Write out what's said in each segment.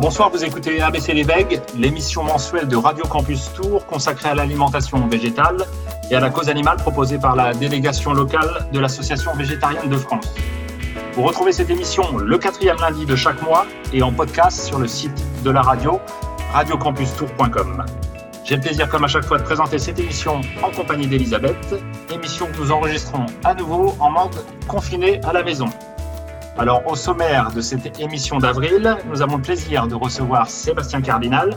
Bonsoir, vous écoutez ABC Les Vegues, l'émission mensuelle de Radio Campus Tour consacrée à l'alimentation végétale et à la cause animale proposée par la délégation locale de l'Association végétarienne de France. Vous retrouvez cette émission le quatrième lundi de chaque mois et en podcast sur le site de la radio, radiocampustour.com. J'ai le plaisir, comme à chaque fois, de présenter cette émission en compagnie d'Elisabeth, émission que nous enregistrons à nouveau en mode confiné à la maison. Alors, au sommaire de cette émission d'avril, nous avons le plaisir de recevoir Sébastien Cardinal,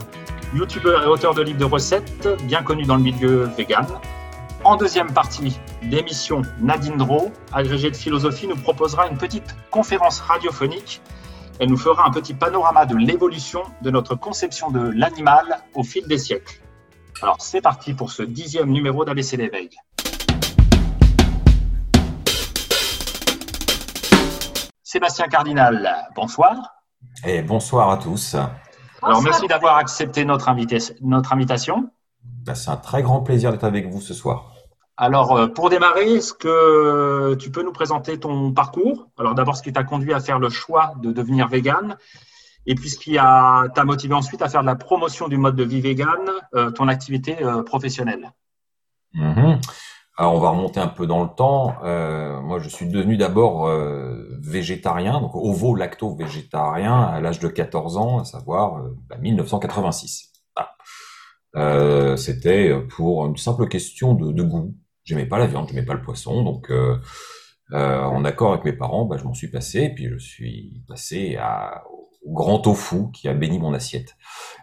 youtubeur et auteur de livres de recettes, bien connu dans le milieu vegan. En deuxième partie d'émission, Nadine Dro, agrégée de philosophie, nous proposera une petite conférence radiophonique. Elle nous fera un petit panorama de l'évolution de notre conception de l'animal au fil des siècles. Alors, c'est parti pour ce dixième numéro d'ABC l'éveil. Sébastien Cardinal, bonsoir. Et bonsoir à tous. Alors, merci d'avoir accepté notre, notre invitation. Ben, c'est un très grand plaisir d'être avec vous ce soir. Alors, euh, pour démarrer, est-ce que tu peux nous présenter ton parcours? Alors, d'abord, ce qui t'a conduit à faire le choix de devenir vegan et puis ce qui t'a motivé ensuite à faire de la promotion du mode de vie vegan, euh, ton activité euh, professionnelle? Mhm. Alors, on va remonter un peu dans le temps. Euh, moi, je suis devenu d'abord euh, végétarien, donc ovo-lacto-végétarien à l'âge de 14 ans, à savoir euh, 1986. Bah, euh, C'était pour une simple question de, de goût. J'aimais pas la viande, j'aimais pas le poisson, donc en accord avec mes parents, bah, je m'en suis passé, et puis je suis passé à, au grand tofu qui a béni mon assiette.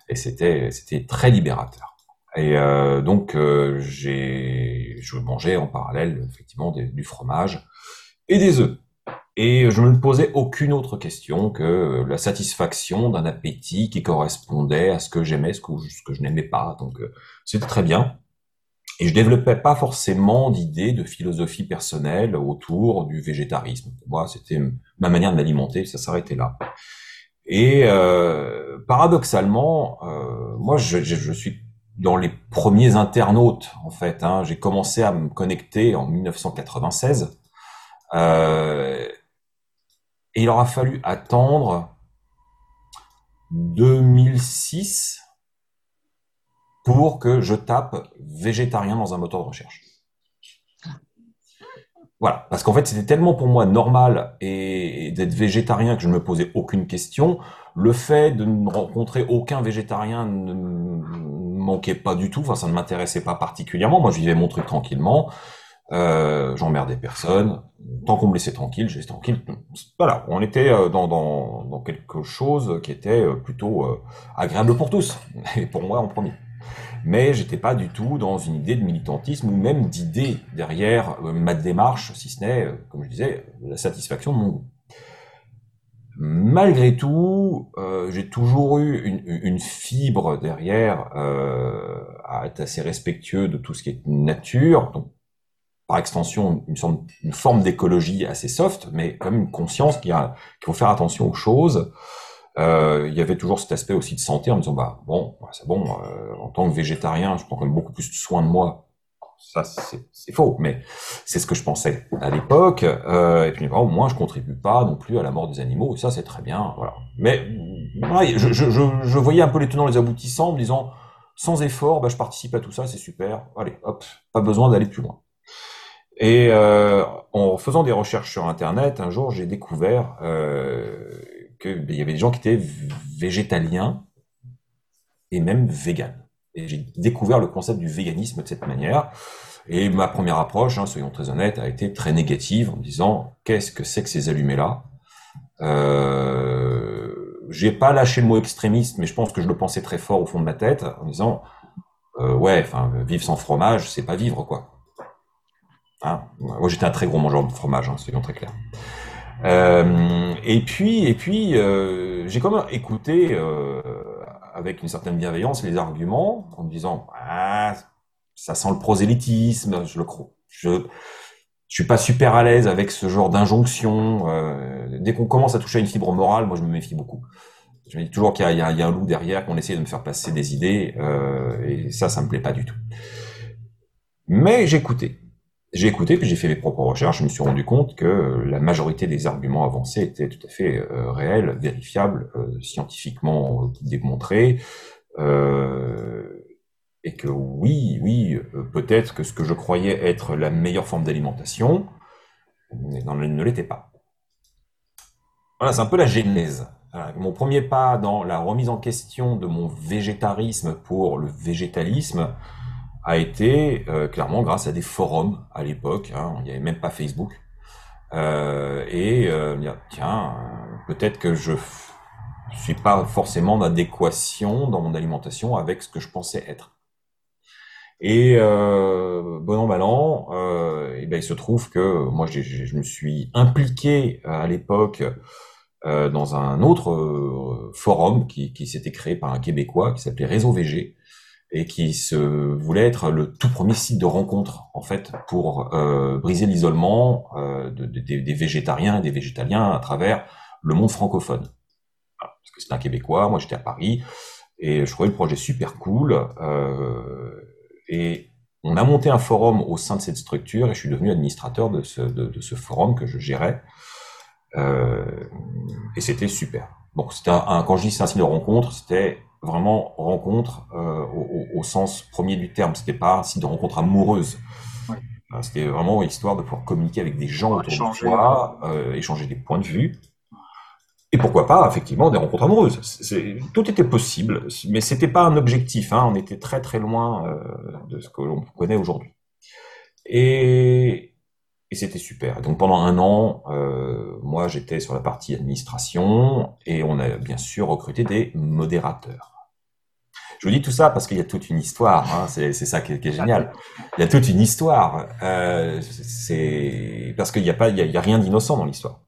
Et c'était c'était très libérateur. Et euh, donc, euh, j'ai, je mangeais en parallèle effectivement du fromage et des œufs. Et je ne me posais aucune autre question que la satisfaction d'un appétit qui correspondait à ce que j'aimais, ce que, je n'aimais pas. Donc, euh, c'était très bien. Et je développais pas forcément d'idées de philosophie personnelle autour du végétarisme. Moi, c'était ma manière de m'alimenter, ça s'arrêtait là. Et euh, paradoxalement, euh, moi, je, je suis dans les premiers internautes, en fait. Hein. J'ai commencé à me connecter en 1996. Euh, et il aura fallu attendre 2006 pour que je tape végétarien dans un moteur de recherche. Voilà, parce qu'en fait c'était tellement pour moi normal d'être végétarien que je ne me posais aucune question. Le fait de ne rencontrer aucun végétarien ne manquait pas du tout. Enfin, ça ne m'intéressait pas particulièrement. Moi, je vivais mon truc tranquillement. Euh, J'emmerdais personne. Tant qu'on me laissait tranquille, j'étais tranquille. Voilà, on était euh, dans, quelque chose qui était euh, plutôt agréable pour tous, et pour moi en premier. Mais j'étais pas du tout dans une idée de militantisme ou même d'idée derrière ma démarche, si ce n'est, comme je disais, la satisfaction de mon goût. Malgré tout, euh, j'ai toujours eu une, une, fibre derrière euh, à être assez respectueux de tout ce qui est nature, donc par extension une, sorte, une forme d'écologie assez soft, mais quand même une conscience qu'il faut faire attention aux choses. Euh, il y avait toujours cet aspect aussi de santé en me disant bah bon c'est bon euh, en tant que végétarien je prends quand même beaucoup plus soin de moi ça c'est faux, mais c'est ce que je pensais à l'époque. Euh, et puis au moins je contribue pas non plus à la mort des animaux, et ça c'est très bien. Voilà. Mais je, voyais un peu les tenants, les aboutissants, en me disant sans effort, bah, je participe à tout ça, c'est super. Allez, hop, pas besoin d'aller plus loin. Et euh, en faisant des recherches sur Internet, un jour j'ai découvert euh, qu'il ben, y avait des gens qui étaient végétaliens et même véganes. Et j'ai découvert le concept du véganisme de cette manière. Et ma première approche, hein, soyons très honnêtes, a été très négative en me disant qu'est-ce que c'est que ces allumés-là? Euh, J'ai pas lâché le mot extrémiste, mais je pense que je le pensais très fort au fond de ma tête en me disant euh, ouais, enfin vivre sans fromage, c'est pas vivre quoi. Hein? Moi j'étais un très gros mangeur de fromage, hein, soyons très clairs. Euh, et puis, et puis, euh, j'ai quand même écouté avec une certaine bienveillance les arguments en disant ah ça sent le prosélytisme je le crois. Je je suis pas super à l'aise avec ce genre d'injonction euh, dès qu'on commence à toucher à une fibre morale moi je me méfie beaucoup. Je me dis toujours qu'il y, y, a un loup derrière qu'on essaie de me faire passer des idées euh, et ça ça me plaît pas du tout. Mais j'écoutais j'ai écouté, puis j'ai fait mes propres recherches, je me suis rendu compte que la majorité des arguments avancés étaient tout à fait euh, réels, vérifiables, euh, scientifiquement démontrés, euh, et que oui, oui, peut-être que ce que je croyais être la meilleure forme d'alimentation ne l'était pas. Voilà, c'est un peu la genèse. Mon premier pas dans la remise en question de mon végétarisme pour le végétalisme, a été euh, clairement grâce à des forums à l'époque. Hein, il n'y avait même pas Facebook. Euh, et euh, tiens, peut-être que je suis pas forcément en adéquation dans mon alimentation avec ce que je pensais être. Et euh, bon an mal an, euh, ben il se trouve que moi je me suis impliqué à l'époque euh, dans un autre forum qui, qui s'était créé par un Québécois qui s'appelait Réseau VG, et qui se voulait être le tout premier site de rencontre en fait pour euh, briser l'isolement euh, de, de, des végétariens et des végétaliens à travers le monde francophone. Parce que c'est un Québécois, moi j'étais à Paris et je trouvais le projet super cool. Euh, et on a monté un forum au sein de cette structure et je suis devenu administrateur de ce, forum que je gérais. Et c'était super. Bon, un, quand je dis c'est un site de rencontre, c'était vraiment rencontre euh, au, au, sens premier du terme. C'était pas un site de rencontre amoureuse. Euh, c'était vraiment histoire de pouvoir communiquer avec des gens autour de soi, euh, échanger des points de vue. Et pourquoi pas, effectivement, des rencontres amoureuses. tout était possible, mais c'était pas un objectif. Hein, on était très très loin euh, de ce que l'on connaît aujourd'hui. Et, et c'était super. Donc pendant un an, euh, moi j'étais sur la partie administration et on a bien sûr recruté des modérateurs. Je vous dis tout ça parce qu'il y a toute une histoire. Hein, c'est ça qui est, génial. Il y a toute une histoire. Euh, c'est parce qu'il n'y a pas, il y a, rien d'innocent dans l'histoire.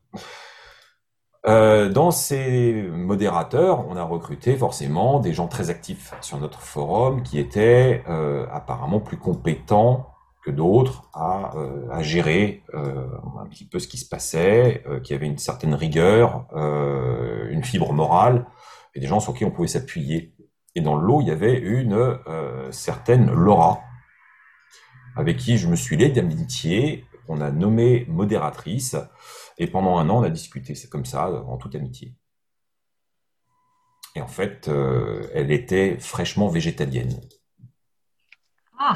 Euh, dans ces modérateurs, on a recruté forcément des gens très actifs sur notre forum qui étaient euh, apparemment plus compétents que d'autres à, euh, gérer euh, un petit peu ce qui se passait, euh, qui avait une certaine rigueur, une fibre morale, et des gens sur qui on pouvait s'appuyer. Et dans l'eau, il y avait une certaine Laura, avec qui je me suis lié d'amitié, qu'on a nommée modératrice, et pendant un an, on a discuté, c'est comme ça, en toute amitié. Et en fait, elle était fraîchement végétalienne. Ah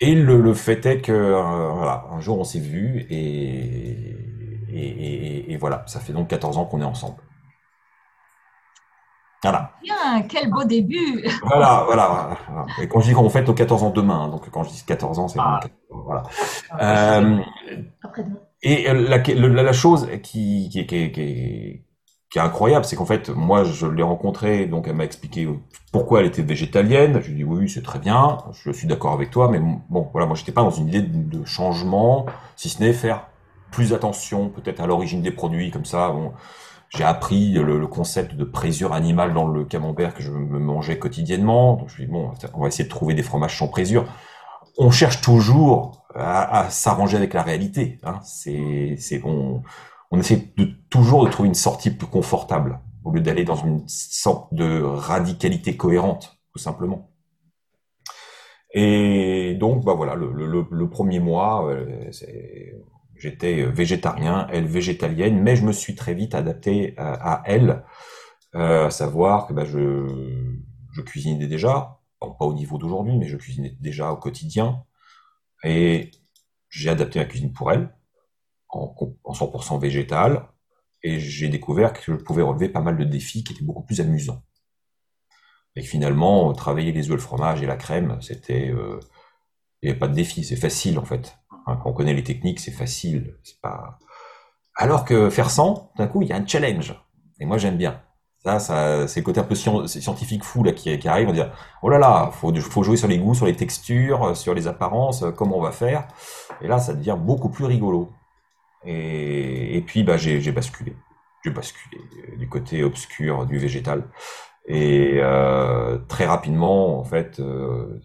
Et le, le, fait est que euh, voilà, un jour on s'est vu et, et, et, voilà, ça fait donc 14 ans qu'on est ensemble. Voilà. Bien, quel beau début. Voilà, voilà, voilà. Et quand je dis qu'on fête aux 14 ans demain, hein, donc quand je dis 14 ans, c'est ah. voilà. Euh, et la, la, la, chose qui, qui, qui, qui, est incroyable, c'est qu'en fait, moi, je l'ai rencontrée, donc elle m'a expliqué pourquoi elle était végétalienne. Je lui ai dit oui, c'est très bien, je suis d'accord avec toi, mais bon, voilà, moi, j'étais pas dans une idée de, changement, si ce n'est faire plus attention peut-être à l'origine des produits, comme ça. Bon, j'ai appris le, concept de présure animale dans le camembert que je me mangeais quotidiennement. Donc je me dis bon, on va essayer de trouver des fromages sans présure. On cherche toujours à, à s'arranger avec la réalité. Hein. C'est, c'est on, on essaie de toujours de trouver une sortie plus confortable au lieu d'aller dans une sorte de radicalité cohérente, tout simplement. Et donc, bah voilà, le, premier mois, euh, j'étais végétarien, elle végétalienne, mais je me suis très vite adapté à, à elle, euh, à savoir que bah, je, je cuisinais déjà, pas au niveau d'aujourd'hui, mais je cuisinais déjà au quotidien, et j'ai adapté ma cuisine pour elle en, en 100% végétal, et j'ai découvert que je pouvais relever pas mal de défis qui étaient beaucoup plus amusants. Et finalement, travailler les œufs, le fromage et la crème, c'était, euh, il n'y avait pas de défi, c'est facile en fait. Quand on connaît les techniques, c'est facile, c'est pas. Alors que faire sans, d'un coup, il y a un challenge. Et moi, j'aime bien. Ça, c'est le côté un peu scientifique fou là qui, qui arrive. On dit oh là là, faut faut jouer sur les goûts, sur les textures, sur les apparences, comment on va faire? Et là, ça devient beaucoup plus rigolo. Et, puis, bah, j'ai basculé. J'ai basculé du côté obscur du végétal. Et euh, très rapidement, en fait, euh,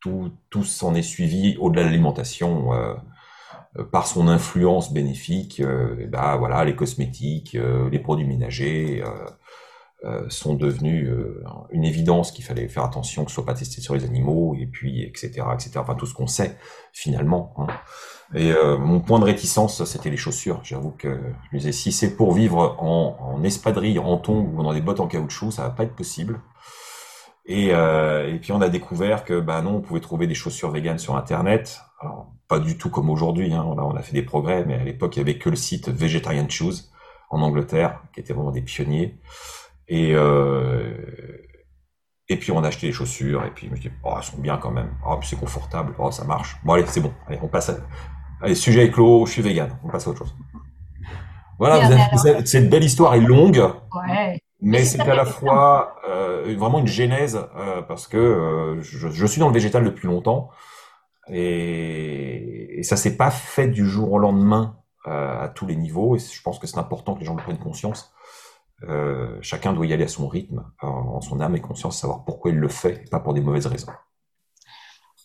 tout, s'en est suivi au-delà de l'alimentation euh, par son influence bénéfique. Euh, bah, voilà, les cosmétiques, euh, les produits ménagers, euh, sont devenus euh, une évidence qu'il fallait faire attention que ce soit pas testé sur les animaux et puis etc etc enfin tout ce qu'on sait finalement hein. Et euh, mon point de réticence c'était les chaussures j'avoue que je me disais si c'est pour vivre en, en espadrille en tongs ou dans des bottes en caoutchouc ça va pas être possible et, et puis on a découvert que bah non on pouvait trouver des chaussures véganes sur internet alors pas du tout comme aujourd'hui hein. on, a, fait des progrès mais à l'époque il y avait que le site Vegetarian Shoes en Angleterre qui était vraiment des pionniers et, euh, puis on a acheté les chaussures, et puis je me dis, oh, elles sont bien quand même. Oh, c'est confortable, oh, ça marche. Bon, allez, c'est bon. Allez, on passe à... Allez, sujet est clos, je suis vegan. On passe à autre chose. Voilà, cette belle histoire est longue. Ouais. Mais c'est à la fois euh, vraiment une genèse euh, parce que euh, je, je, suis dans le végétal depuis longtemps et, et ça s'est pas fait du jour au lendemain euh, à tous les niveaux et je pense que c'est important que les gens le prennent conscience euh, chacun doit y aller à son rythme, en son âme et conscience, savoir pourquoi il le fait, et pas pour des mauvaises raisons.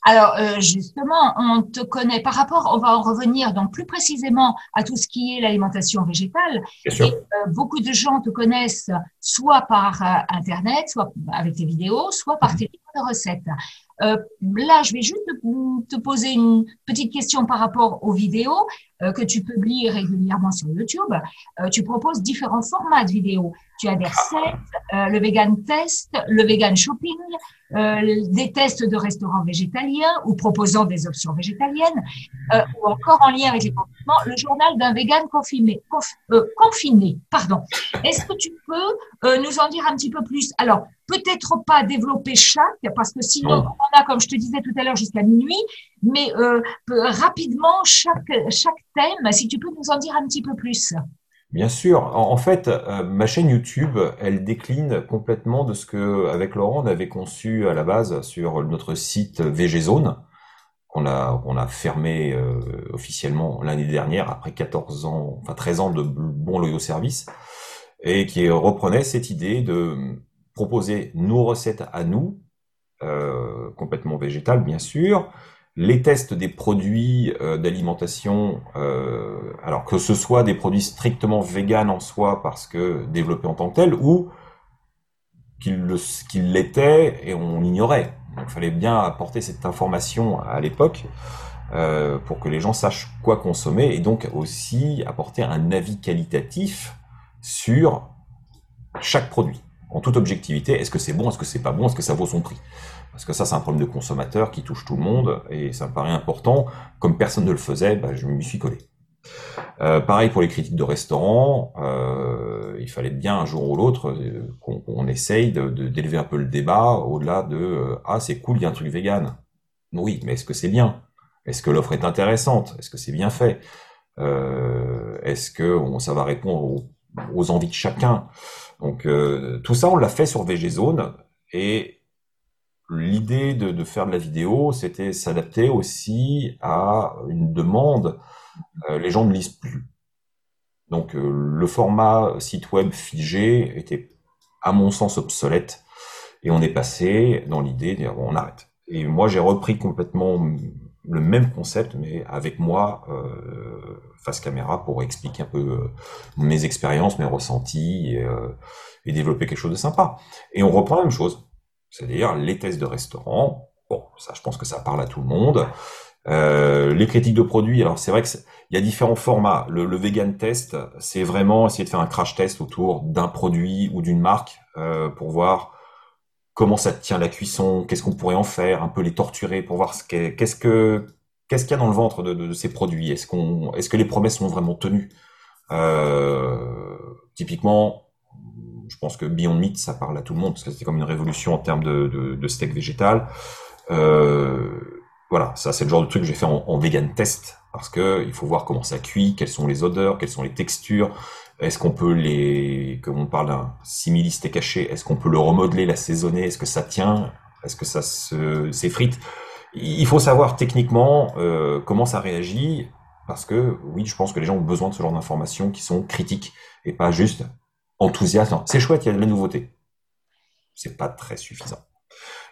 Alors euh, justement, on te connaît par rapport, on va en revenir donc plus précisément à tout ce qui est l'alimentation végétale. Bien sûr. Et, euh, beaucoup de gens te connaissent soit par euh, internet, soit avec tes vidéos, soit par tes livres de recettes. Euh, là, je vais juste te, te, poser une petite question par rapport aux vidéos euh, que tu publies régulièrement sur YouTube. tu proposes différents formats de vidéos. Tu as des recettes, le vegan test, le vegan shopping, euh, des tests de restaurants végétaliens ou proposant des options végétaliennes, euh, ou encore en lien avec les confinements, le journal d'un vegan confiné. Conf, euh, confiné pardon. Est-ce que tu peux euh, nous en dire un petit peu plus? Alors, peut-être pas développer chaque, parce que sinon, on a, comme je te disais tout à l'heure, jusqu'à minuit, mais euh, rapidement, chaque, chaque thème, si tu peux nous en dire un petit peu plus. Bien sûr. En, fait, euh, ma chaîne YouTube, elle décline complètement de ce que, avec Laurent, on avait conçu à la base sur notre site VGZone, qu'on a, on a fermé euh, officiellement l'année dernière, après 14 ans, enfin 13 ans de bons loyaux services, et qui reprenait cette idée de proposer nos recettes à nous, euh, complètement végétales bien sûr, les tests des produits euh, d'alimentation, euh, alors que ce soit des produits strictement véganes en soi parce que développés en tant que tels, ou qu'ils l'étaient et on ignorait. Donc, il fallait bien apporter cette information à l'époque pour que les gens sachent quoi consommer et donc aussi apporter un avis qualitatif sur chaque produit en toute objectivité. Est-ce que c'est bon Est-ce que c'est pas bon Est-ce que ça vaut son prix? Parce que ça, c'est un problème de consommateur qui touche tout le monde, et ça me paraît important. Comme personne ne le faisait, bah, je m'y suis collé. Euh, pareil pour les critiques de restaurants, euh, il fallait bien un jour ou l'autre euh, qu'on essaye d'élever un peu le débat au-delà de ah c'est cool, il y a un truc vegan. Oui, mais est-ce que c'est bien? Est-ce que l'offre est intéressante? Est-ce que c'est bien fait? Est-ce que ça va répondre aux, envies de chacun? Donc tout ça, on l'a fait sur VGZone et l'idée de, de, faire de la vidéo, c'était s'adapter aussi à une demande. Euh, les gens ne lisent plus. Donc euh, le format site web figé était, à mon sens, obsolète. Et on est passé dans l'idée de dire, bon, on arrête. Et moi, j'ai repris complètement le même concept, mais avec moi euh, face caméra pour expliquer un peu euh, mes expériences, mes ressentis et, euh, et développer quelque chose de sympa. Et on reprend la même chose c'est-à-dire les tests de restaurant. Bon, ça, je pense que ça parle à tout le monde. Euh, les critiques de produits, alors c'est vrai qu'il y a différents formats. Le, le vegan test, c'est vraiment essayer de faire un crash test autour d'un produit ou d'une marque euh, pour voir comment ça tient la cuisson, qu'est-ce qu'on pourrait en faire, un peu les torturer pour voir ce qu'est-ce que qu'est-ce qu'il y a dans le ventre de, ces produits? Est-ce qu'on est-ce que les promesses sont vraiment tenues? Euh, Typiquement, je pense que Beyond Meat, ça parle à tout le monde, parce que c'était comme une révolution en termes de, steak végétal. Euh, voilà, ça c'est le genre de truc que j'ai fait en, vegan test, parce que il faut voir comment ça cuit, quelles sont les odeurs, quelles sont les textures, est-ce qu'on peut les, comme on parle d'un simili steak caché, est-ce qu'on peut le remodeler, l'assaisonner, est-ce que ça tient, est-ce que ça se s'effrite? Il faut savoir techniquement euh, comment ça réagit, parce que oui, je pense que les gens ont besoin de ce genre d'informations qui sont critiques et pas juste enthousiasme. C'est chouette, il y a de la nouveauté. C'est pas très suffisant.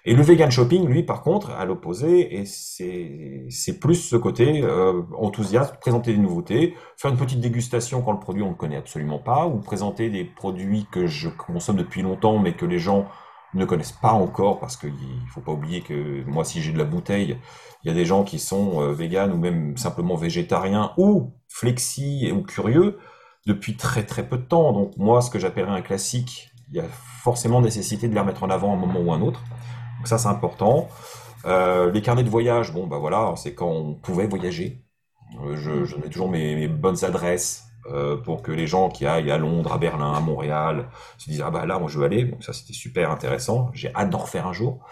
Et le vegan shopping, lui, par contre, à l'opposé, et c'est plus ce côté euh, enthousiaste, présenter des nouveautés, faire une petite dégustation quand le produit on ne connaît absolument pas, ou présenter des produits que je consomme depuis longtemps, mais que les gens ne connaissent pas encore, parce qu'il faut pas oublier que moi, si j'ai de la bouteille, il y a des gens qui sont euh, ou même simplement végétariens ou flexi ou curieux depuis très très peu de temps. Donc moi, ce que j'appellerais un classique, il y a forcément nécessité de les remettre en avant à un moment ou un autre. Donc ça, c'est important. Euh, les carnets de voyage, bon, bah voilà, c'est quand on pouvait voyager. Euh, je, mets toujours mes, bonnes adresses euh, pour que les gens qui aillent à Londres, à Berlin, à Montréal se disent ah bah là, moi je veux aller. Donc ça, c'était super intéressant. J'ai hâte d'en refaire un jour.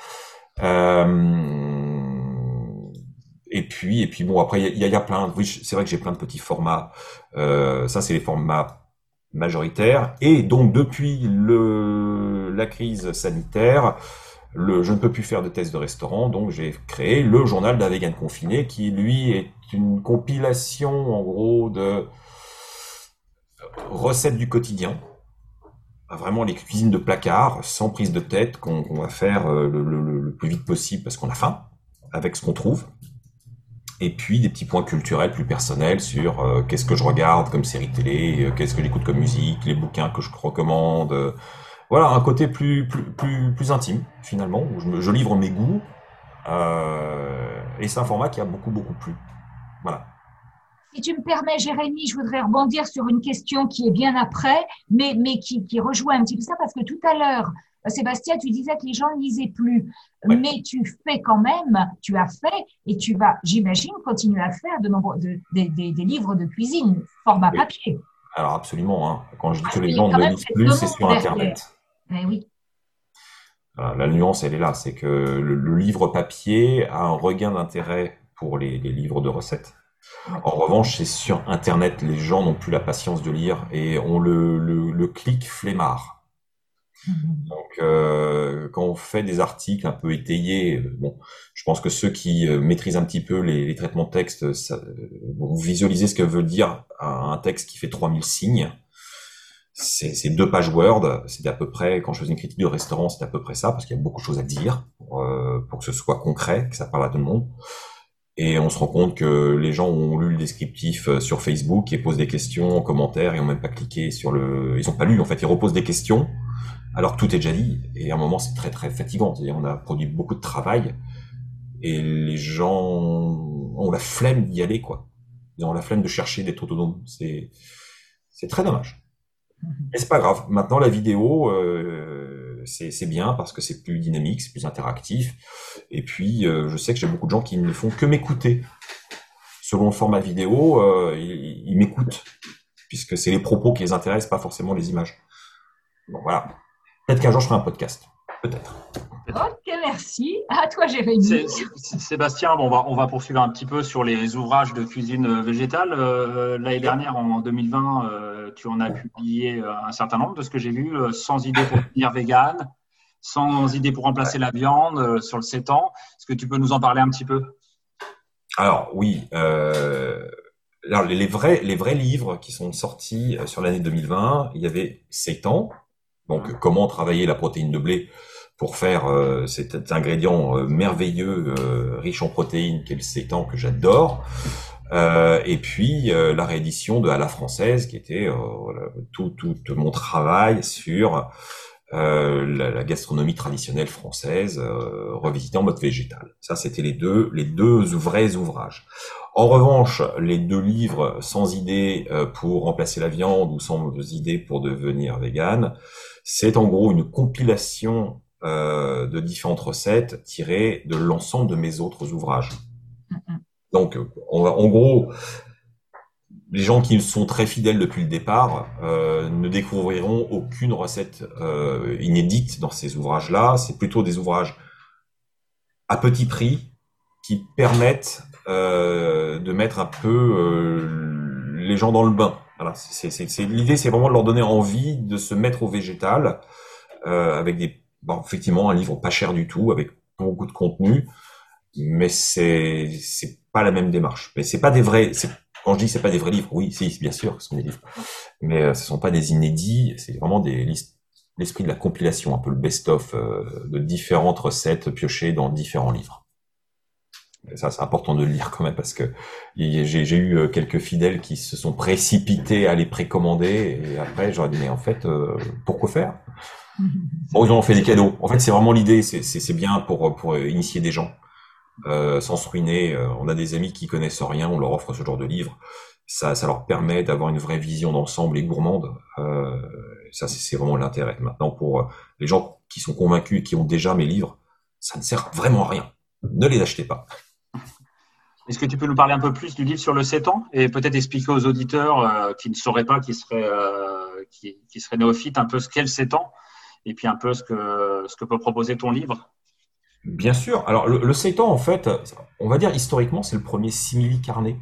et puis, et puis bon, après, il y, a plein. Oui, c'est vrai que j'ai plein de petits formats. ça, c'est les formats majoritaires. Et donc, depuis la crise sanitaire, je ne peux plus faire de tests de restaurant, donc j'ai créé le journal d'un vegan confiné qui, lui, est une compilation, en gros, de recettes du quotidien. Vraiment les cuisines de placard, sans prise de tête, qu'on va faire euh, le, plus vite possible parce qu'on a faim, avec ce qu'on trouve. Et puis des petits points culturels plus personnels sur euh, qu'est-ce que je regarde comme série télé, euh, qu'est-ce que j'écoute comme musique, les bouquins que je recommande, voilà, un côté plus, plus, plus, plus intime, finalement, où je, je livre mes goûts. Euh, et c'est un format qui a beaucoup, beaucoup plu. Voilà. Si tu me permets, Jérémy, je voudrais rebondir sur une question qui est bien après, mais, mais qui, qui rejoint un petit peu ça, parce que tout à l'heure, Sébastien, tu disais que les gens ne lisaient plus, mais tu fais quand même, tu as fait, et tu vas, j'imagine, continuer à faire de nombreux, de, des, des, livres de cuisine, format papier. Alors absolument, hein. quand je dis que les gens ne lisent plus, c'est sur Internet. Eh oui. La nuance, elle est là, c'est que le, livre papier a un regain d'intérêt pour les, livres de recettes. En revanche, c'est sur Internet, les gens n'ont plus la patience de lire et ont le, le, clic flemmard. Mhm. Donc, euh, quand on fait des articles un peu étayés, euh, bon, je pense que ceux qui euh, maîtrisent un petit peu les, traitements de texte ça, vont visualiser ce que veut dire un texte qui fait 3000 signes c'est deux pages Word, c'est à peu près, quand je faisais une critique de restaurant, c'est à peu près ça, parce qu'il y a beaucoup de choses à dire pour, euh, pour, que ce soit concret, que ça parle à tout le monde. Et on se rend compte que les gens ont lu le descriptif euh, sur Facebook et posent des questions en commentaire et ont même pas cliqué sur le... Ils ont pas lu, en fait, ils reposent des questions, alors que tout est déjà dit. Et à un moment, c'est très très fatigant. C'est-à-dire, on a produit beaucoup de travail et les gens ont la flemme d'y aller, quoi. Ils ont la flemme de chercher d'être autonomes. C'est, c'est très dommage. Mais c'est pas grave. Maintenant, la vidéo, euh, c'est bien parce que c'est plus dynamique, c'est plus interactif. Et puis, euh, je sais que j'ai beaucoup de gens qui ne font que m'écouter. Selon le format vidéo, euh, ils, m'écoutent puisque c'est les propos qui les intéressent, pas forcément les images. Bon, voilà. Peut-être qu'un jour je ferai un podcast. Peut-être. Ok, merci. À toi, Jérémy. Sébastien, bon, on, va, on va poursuivre un petit peu sur les ouvrages de cuisine euh, végétale. Euh, l'année dernière, en 2020, euh, tu en as publié un certain nombre de ce que j'ai vu, sans idée pour devenir vegan, sans idée pour remplacer la viande sur le 7 ans. Est-ce que tu peux nous en parler un petit peu? Alors, oui. alors, les, vrais, les vrais livres qui sont sortis sur l'année 2020, il y avait 7 ans. Donc, comment travailler la protéine de blé? Pour faire euh, cet ingrédient euh, merveilleux, euh, riche en protéines, qu'est le sétan que j'adore. et puis la réédition de À la française, qui était tout, tout mon travail sur la, la, gastronomie traditionnelle française, revisitée en mode végétal. Ça, c'était les deux, les deux vrais ouvrages. En revanche, les deux livres sans idée pour remplacer la viande ou sans idée pour devenir vegan, c'est en gros une compilation euh, de différentes recettes tirées de l'ensemble de mes autres ouvrages. Donc, en gros, les gens qui sont très fidèles depuis le départ euh, ne découvriront aucune recette euh, inédite dans ces ouvrages-là. C'est plutôt des ouvrages à petit prix qui permettent de mettre un peu les gens dans le bain. Voilà, l'idée, c'est vraiment de leur donner envie de se mettre au végétal avec des bon, effectivement, un livre pas cher du tout, avec beaucoup de contenu, mais c'est c'est pas la même démarche. Mais c'est pas des vrais. Quand je dis c'est pas des vrais livres, oui, si, bien sûr, ce sont des livres, mais euh, ce sont pas des inédits. C'est vraiment des l'esprit de la compilation, un peu le best-of de différentes recettes piochées dans différents livres. Ça, c'est important de le lire quand même parce que j'ai eu quelques fidèles qui se sont précipités à les précommander et après j'aurais dit mais en fait pourquoi faire? Bon, ils ont fait des cadeaux. En fait, c'est vraiment l'idée. C'est bien pour initier des gens euh, sans se ruiner. Euh, on a des amis qui connaissent rien, on leur offre ce genre de livre. Ça, leur permet d'avoir une vraie vision d'ensemble et gourmande. Euh, ça, c'est vraiment l'intérêt. Maintenant, pour les gens qui sont convaincus et qui ont déjà mes livres, ça ne sert vraiment à rien. Ne les achetez pas. Est-ce que tu peux nous parler un peu plus du livre sur le 7 ans et peut-être expliquer aux auditeurs qui ne sauraient pas, qui seraient, qui, qui seraient néophytes, un peu ce qu'est le 7 ans? Et puis un peu ce que, ce que peut proposer ton livre Bien sûr. Alors, le, le seitan, en fait, on va dire historiquement, c'est le premier simili carné.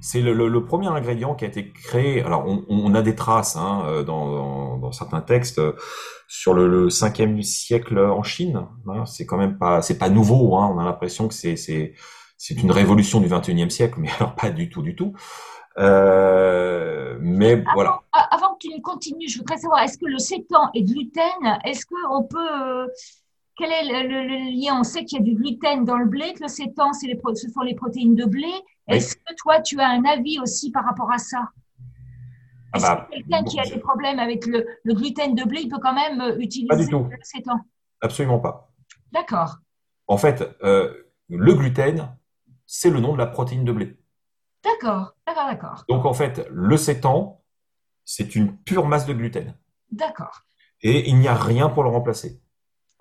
C'est le, premier ingrédient qui a été créé. Alors, on, a des traces hein, dans, certains textes sur le, le 5e siècle en Chine. Hein. c'est quand même pas, c'est pas nouveau. Hein. on a l'impression que c'est c'est c'est une révolution du 21e siècle, mais alors pas du tout, du tout. Euh, mais avant, voilà. Avant que tu continues, je voudrais savoir, est-ce que le sétan est gluten? Est-ce qu'on peut quel est le, lien? On sait qu'il y a du gluten dans le blé, que le sétan, les, ce sont les protéines de blé. Est-ce que toi, tu as un avis aussi par rapport à ça? Ah Est-ce bah, que quelqu'un qui a des problèmes avec le, gluten de blé, il peut quand même euh, utiliser le sétan Absolument pas. D'accord. En fait, euh, le gluten, c'est le nom de la protéine de blé. D'accord, d'accord, d'accord. Donc en fait, le sétan, c'est une pure masse de gluten. D'accord. Et il n'y a rien pour le remplacer.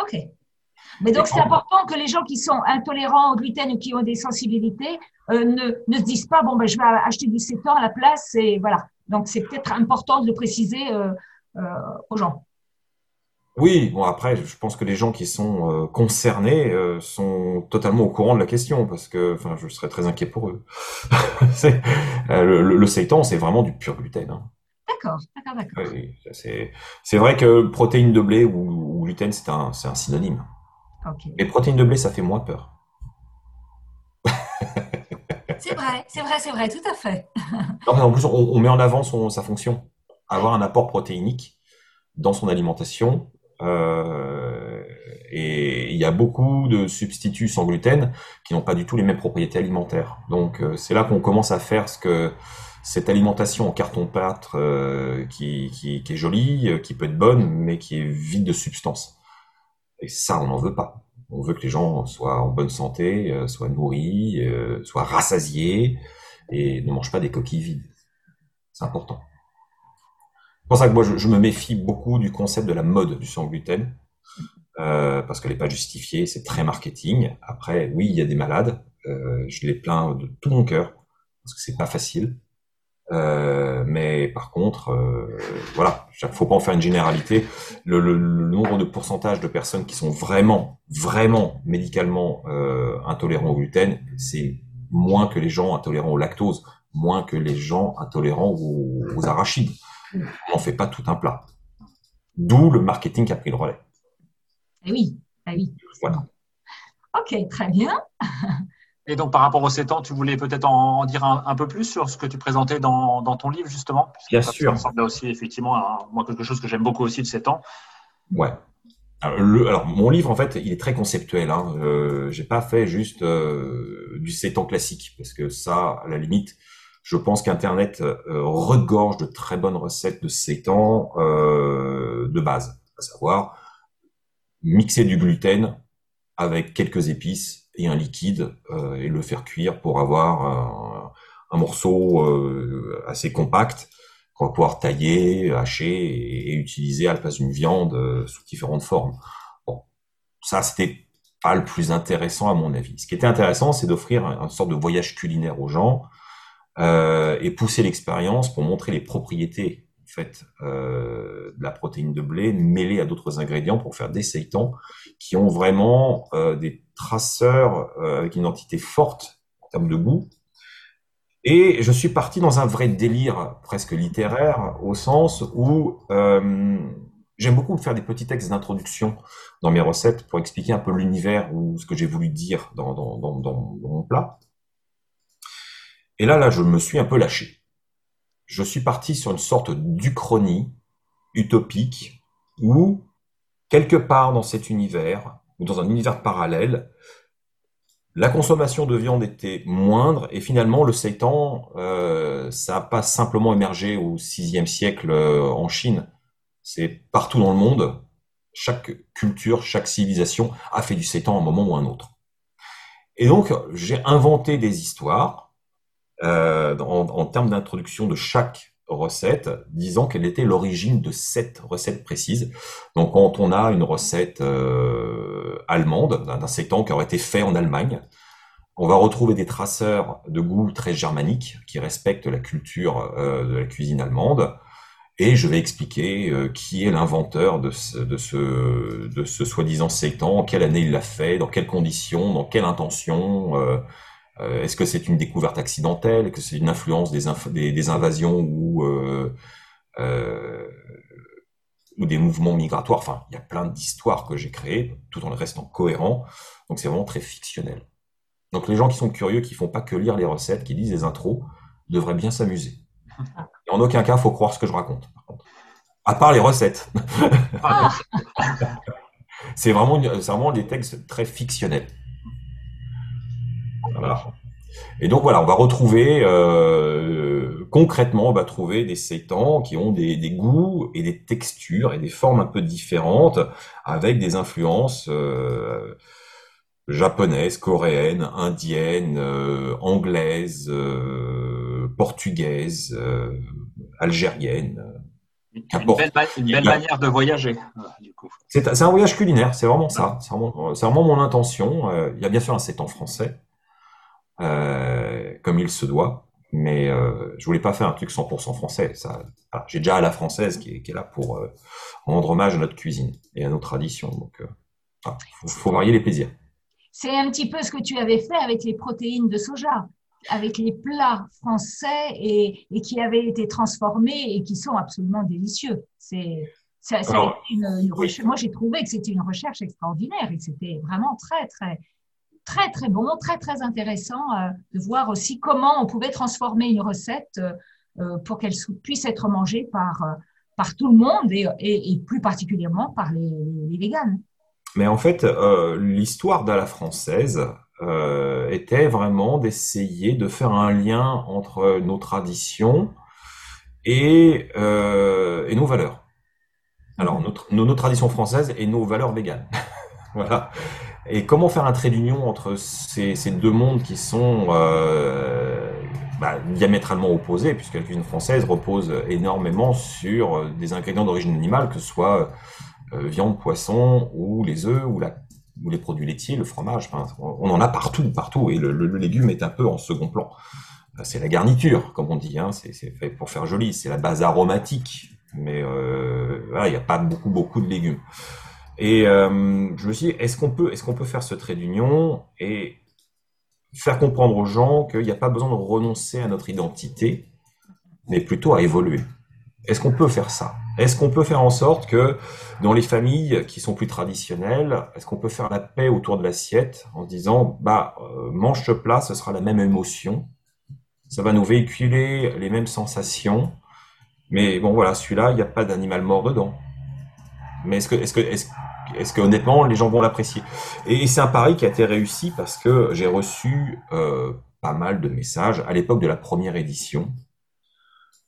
Ok. Mais donc, c'est important que les gens qui sont intolérants au gluten ou qui ont des sensibilités euh, ne, ne, se disent pas, bon, ben, je vais acheter du sétan à la place. Et voilà. Donc, c'est peut-être important de le préciser euh, euh, aux gens. Oui, bon, après, je pense que les gens qui sont concernés sont totalement au courant de la question parce que, enfin, je serais très inquiet pour eux. le, le, le sétan, c'est vraiment du pur gluten. Hein. D'accord, d'accord, d'accord. Oui, c'est vrai que protéines de blé ou, ou gluten, c'est un, un synonyme. Et protéines de blé, ça fait moins peur. c'est vrai, c'est vrai, c'est vrai, tout à fait. en plus, on, met en avant son, sa fonction. Avoir un apport protéinique dans son alimentation. Euh, et il y a beaucoup de substituts sans gluten qui n'ont pas du tout les mêmes propriétés alimentaires. Donc, euh, c'est là qu'on commence à faire ce que cette alimentation en carton-pâte euh, qui, qui, est jolie, qui peut être bonne, mais qui est vide de substance. Et ça, on n'en veut pas. On veut que les gens soient en bonne santé, soient nourris, soient rassasiés et ne mangent pas des coquilles vides. C'est important. C'est pour ça que moi, je, je, me méfie beaucoup du concept de la mode du sans gluten, euh, parce qu'elle n'est pas justifiée, c'est très marketing. Après, oui, il y a des malades, euh, je les plains de tout mon cœur, parce que c'est pas facile. Euh, mais par contre, euh, voilà, faut pas en faire une généralité. Le, le, le, nombre de pourcentage de personnes qui sont vraiment, vraiment médicalement euh, intolérants au gluten, c'est moins que les gens intolérants au lactose, moins que les gens intolérants aux, aux arachides. On n'en fait pas tout un plat. D'où le marketing qui a pris le relais. Eh oui, eh oui. Voilà. Ok, très bien. Et donc, par rapport aux 7 ans, tu voulais peut-être en, dire un, peu plus sur ce que tu présentais dans, dans ton livre, justement? Bien sûr. Ça me aussi, effectivement, moi, quelque chose que j'aime beaucoup aussi de 7 ans. Ouais. Alors, le, alors, mon livre, en fait, il est très conceptuel. Hein. Euh, J'ai pas fait juste euh, du 7 ans classique, parce que ça, à la limite, je pense qu'Internet euh, regorge de très bonnes recettes de 7 ans euh, de base, à savoir mixer du gluten avec quelques épices et un liquide euh, et le faire cuire pour avoir un, morceau euh, assez compact qu'on va pouvoir tailler, hacher et, et, utiliser à la place d'une viande euh, sous différentes formes. Bon, ça c'était pas le plus intéressant à mon avis. Ce qui était intéressant, c'est d'offrir une sorte de voyage culinaire aux gens euh, et pousser l'expérience pour montrer les propriétés en fait euh, de la protéine de blé mêlée à d'autres ingrédients pour faire des seitons qui ont vraiment euh, des traceur euh, avec une entité forte en termes de goût. Et je suis parti dans un vrai délire presque littéraire, au sens où euh, j'aime beaucoup faire des petits textes d'introduction dans mes recettes pour expliquer un peu l'univers ou ce que j'ai voulu dire dans, dans, dans, mon plat. Et là, là, je me suis un peu lâché. Je suis parti sur une sorte d'uchronie utopique où, quelque part dans cet univers, ou dans un univers parallèle, la consommation de viande était moindre et finalement le seitan, euh, ça n'a pas simplement émergé au VIe siècle euh, en Chine, c'est partout dans le monde. Chaque culture, chaque civilisation a fait du seitan à un moment ou un autre. Et donc j'ai inventé des histoires euh, en, termes d'introduction de chaque recette, disant quelle était l'origine de cette recette précise. Donc quand on a une recette euh, allemande, d'un seitan qui aurait été fait en Allemagne, on va retrouver des traceurs de goût très germaniques qui respectent la culture euh, de la cuisine allemande. Et je vais expliquer qui est l'inventeur de ce, de ce, de ce soi-disant seitan, quelle année il l'a fait, dans quelles conditions, dans quelle intention, est-ce que c'est une découverte accidentelle? Est-ce que c'est une influence des, des, invasions ou, euh, euh, ou des mouvements migratoires? Enfin, il y a plein d'histoires que j'ai créées, tout en le restant cohérent. Donc c'est vraiment très fictionnel. Donc les gens qui sont curieux, qui font pas que lire les recettes, qui lisent les intros, devraient bien s'amuser. Et en aucun cas, faut croire ce que je raconte. À part les recettes. Ah. c'est vraiment, vraiment des textes très fictionnels. Et donc voilà, on va retrouver euh, concrètement, on va trouver des seitans qui ont des, goûts et des textures et des formes un peu différentes, avec des influences euh, japonaises, coréennes, indiennes, euh, anglaises, portugaises, algériennes. Une belle, manière de voyager, C'est un voyage culinaire, c'est vraiment ça. C'est vraiment, mon intention. Il y a bien sûr un seitan français, euh, comme il se doit. Mais euh, je voulais pas faire un truc 100% français. Ça, j'ai déjà à la française qui est, là pour euh, rendre hommage à notre cuisine et à nos traditions. Donc, il faut, varier les plaisirs. C'est un petit peu ce que tu avais fait avec les protéines de soja, avec les plats français et, qui avaient été transformés et qui sont absolument délicieux. C'est ça, une, Moi, j'ai trouvé que c'était une recherche extraordinaire et c'était vraiment très, très, très très bon, très très intéressant euh, de voir aussi comment on pouvait transformer une recette euh, euh, pour qu'elle puisse être mangée par, par tout le monde et, plus particulièrement par les, véganes. Mais en fait, l'histoire de la française était vraiment d'essayer de faire un lien entre nos traditions et, et nos valeurs. Alors, nos, nos, traditions françaises et nos valeurs véganes. voilà. Et comment faire un trait d'union entre ces, deux mondes qui sont euh, bah, diamétralement opposés, puisque la cuisine française repose énormément sur euh, des ingrédients d'origine animale, que ce soit euh, viande, poisson, ou les œufs, ou, la, ou les produits laitiers, le fromage. Enfin, on en a partout, partout, et le, le, légume est un peu en second plan. C'est la garniture, comme on dit, hein, c'est fait pour faire joli, c'est la base aromatique, mais euh, il n'y a pas beaucoup, beaucoup de légumes. Et euh, je me suis dit, est-ce qu'on peut, faire ce trait d'union et faire comprendre aux gens qu'il n'y a pas besoin de renoncer à notre identité, mais plutôt à évoluer? Est-ce qu'on peut faire ça? Est-ce qu'on peut faire en sorte que dans les familles qui sont plus traditionnelles, est-ce qu'on peut faire la paix autour de l'assiette en se disant, bah, euh, mange ce plat, ce sera la même émotion, ça va nous véhiculer les mêmes sensations, mais bon voilà, celui-là, il n'y a pas d'animal mort dedans. Mais est-ce que, est-ce que, est-ce, est-ce que honnêtement les gens vont l'apprécier? Et, c'est un pari qui a été réussi parce que j'ai reçu euh, pas mal de messages à l'époque de la première édition,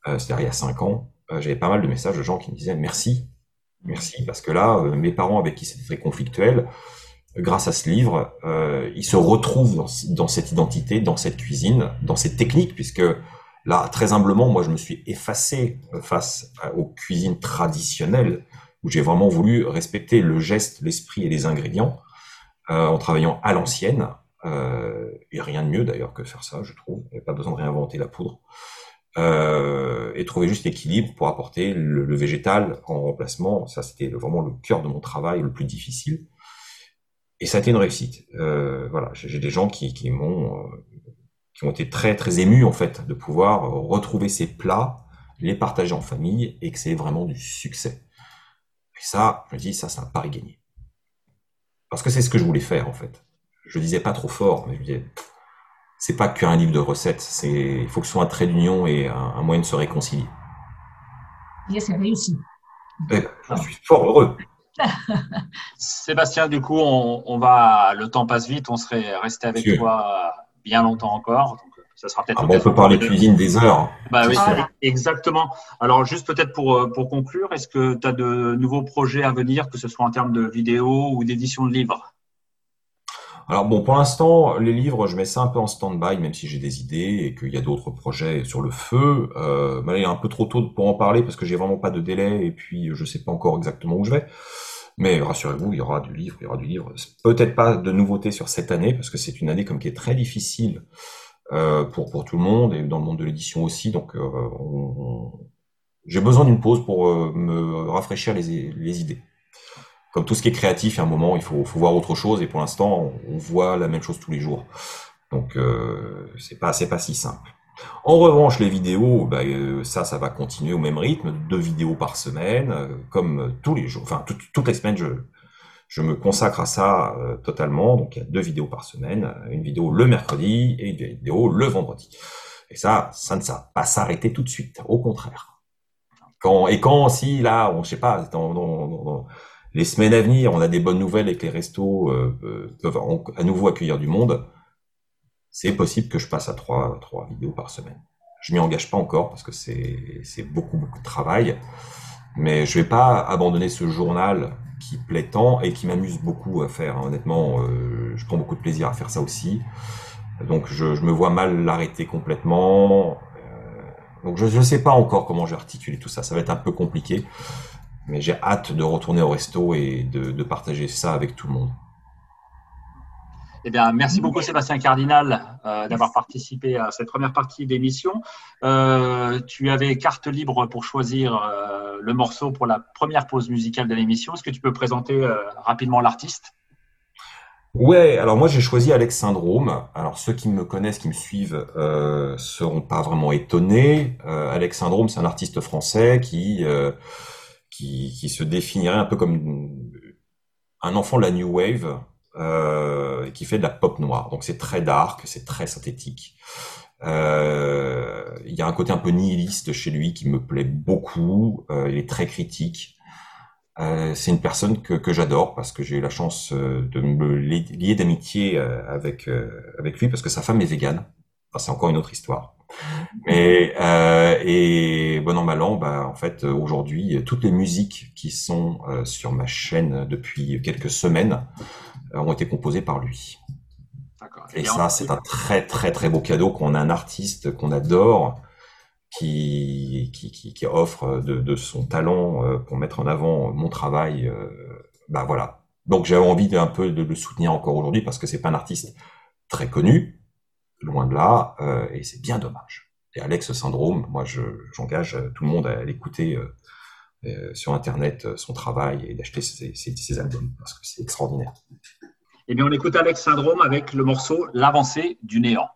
euh, c'est-à-dire il y a cinq ans. Euh, j'avais pas mal de messages de gens qui me disaient merci, merci parce que là, euh, mes parents avec qui c'était très conflictuel, grâce à ce livre, euh, ils se retrouvent dans, dans, cette identité, dans cette cuisine, dans cette technique, puisque là, très humblement, moi, je me suis effacé face aux cuisines traditionnelles où j'ai vraiment voulu respecter le geste, l'esprit et les ingrédients euh, en travaillant à l'ancienne. Euh, et rien de mieux d'ailleurs que faire ça, je trouve. Il n'y a pas besoin de réinventer la poudre. Euh, et trouver juste l'équilibre pour apporter le, végétal en remplacement. Ça, c'était vraiment le cœur de mon travail, le plus difficile. Et ça a été une réussite. Voilà, j'ai des gens qui, m'ont qui ont été très très émus en fait de pouvoir retrouver ces plats, les partager en famille et que c'est vraiment du succès. Et ça, je me dis, ça, c'est un pari gagné. Parce que c'est ce que je voulais faire, en fait. Je disais pas trop fort, mais je disais, c'est pas qu'un livre de recettes, c'est, il faut que ce soit un trait d'union et un, moyen de se réconcilier. Et c'est réussi. Ben, je suis fort heureux. Sébastien, du coup, on, va, le temps passe vite, on serait resté avec toi bien longtemps encore. Donc, ça sera peut-être. Ah on peut parler cuisine des heures. Bah oui, exactement. Alors, juste peut-être pour, euh, pour conclure, est-ce que tu as de nouveaux projets à venir, que ce soit en termes de vidéos ou d'édition de livres? Alors bon, pour l'instant, les livres, je mets ça un peu en stand-by, même si j'ai des idées et qu'il y a d'autres projets sur le feu. Euh, il est un peu trop tôt pour en parler parce que j'ai vraiment pas de délai et puis je sais pas encore exactement où je vais. Mais rassurez-vous, il y aura du livre, il y aura du livre. Peut-être pas de nouveautés sur cette année parce que c'est une année comme qui est très difficile euh, pour pour tout le monde et dans le monde de l'édition aussi. Donc, euh, j'ai besoin d'une pause pour euh, me rafraîchir les, les idées comme tout ce qui est créatif, a un moment, il faut, faut voir autre chose. Et pour l'instant, on, voit la même chose tous les jours. Donc, euh, c'est pas, pas si simple. En revanche, les vidéos, bah, euh, ça, ça va continuer au même rythme, deux vidéos par semaine, euh, comme tous les jours. Enfin, toutes les semaines, je, je me consacre à ça euh, totalement. Donc, il y a deux vidéos par semaine, une vidéo le mercredi et une vidéo le vendredi. Et ça, ça ne va pas s'arrêter tout de suite. Au contraire. Quand, et quand, si là, on, je sais pas, dans, dans, dans les semaines à venir, on a des bonnes nouvelles et que les restos euh, euh, peuvent à nouveau accueillir du monde, c'est possible que je passe à trois, trois vidéos par semaine. Je m'y engage pas encore parce que c'est beaucoup, beaucoup de travail. Mais je vais pas abandonner ce journal qui plaît tant et qui m'amuse beaucoup à faire. Honnêtement, euh, je prends beaucoup de plaisir à faire ça aussi. Donc je, je me vois mal l'arrêter complètement. donc je ne sais pas encore comment j'ai articulé tout ça. Ça va être un peu compliqué mais j'ai hâte de retourner au resto et de, partager ça avec tout le monde. Eh bien, merci beaucoup Sébastien Cardinal euh, d'avoir participé à cette première partie d'émission. Euh, tu avais carte libre pour choisir euh, le morceau pour la première pause musicale de l'émission. Est-ce que tu peux présenter rapidement l'artiste? Ouais, alors moi j'ai choisi Alex Syndrome. Alors ceux qui me connaissent, qui me suivent, euh, seront pas vraiment étonnés. Alex Syndrome, c'est un artiste français qui qui, se définirait un peu comme un enfant de la new wave euh, qui fait de la pop noire. Donc c'est très dark, c'est très synthétique. Euh, il y a un côté un peu nihiliste chez lui qui me plaît beaucoup. Euh, il est très critique. Euh, c'est une personne que, j'adore parce que j'ai eu la chance de me lier d'amitié avec avec lui parce que sa femme est végane. C'est encore une autre histoire. Mais euh, et bon an mal an, bah en fait aujourd'hui toutes les musiques qui sont sur ma chaîne depuis quelques semaines ont été composées par lui. Et, ça c'est un très très très beau cadeau qu'on a un artiste qu'on adore qui, qui, qui, qui offre de, de, son talent euh, pour mettre en avant mon travail. bah voilà. Donc j'avais envie d'un peu de le soutenir encore aujourd'hui parce que c'est pas un artiste très connu, loin de là, euh, et c'est bien dommage. Et Alex Syndrome, moi j'engage tout le monde à l'écouter euh, euh, sur Internet, son travail, et d'acheter ses, ses, albums, parce que c'est extraordinaire. Eh bien, on écoute Alex Syndrome avec le morceau L'avancée du néant.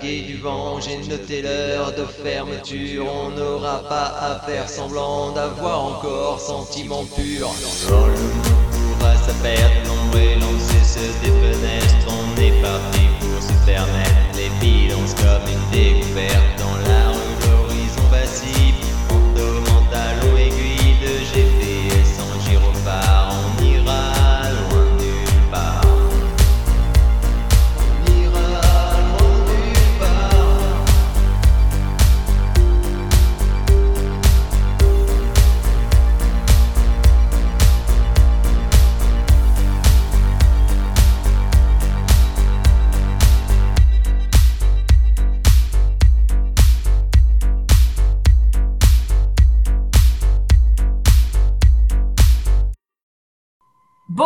Des et du vent, j'ai noté l'heure de fermeture. On n'aura pas à faire semblant d'avoir encore sentiment pur. Dans le monde pourra sa perte, l'ombre est lancée, se défenestre. On est parti pour se permettre les bilances comme une découverte. Dans la rue,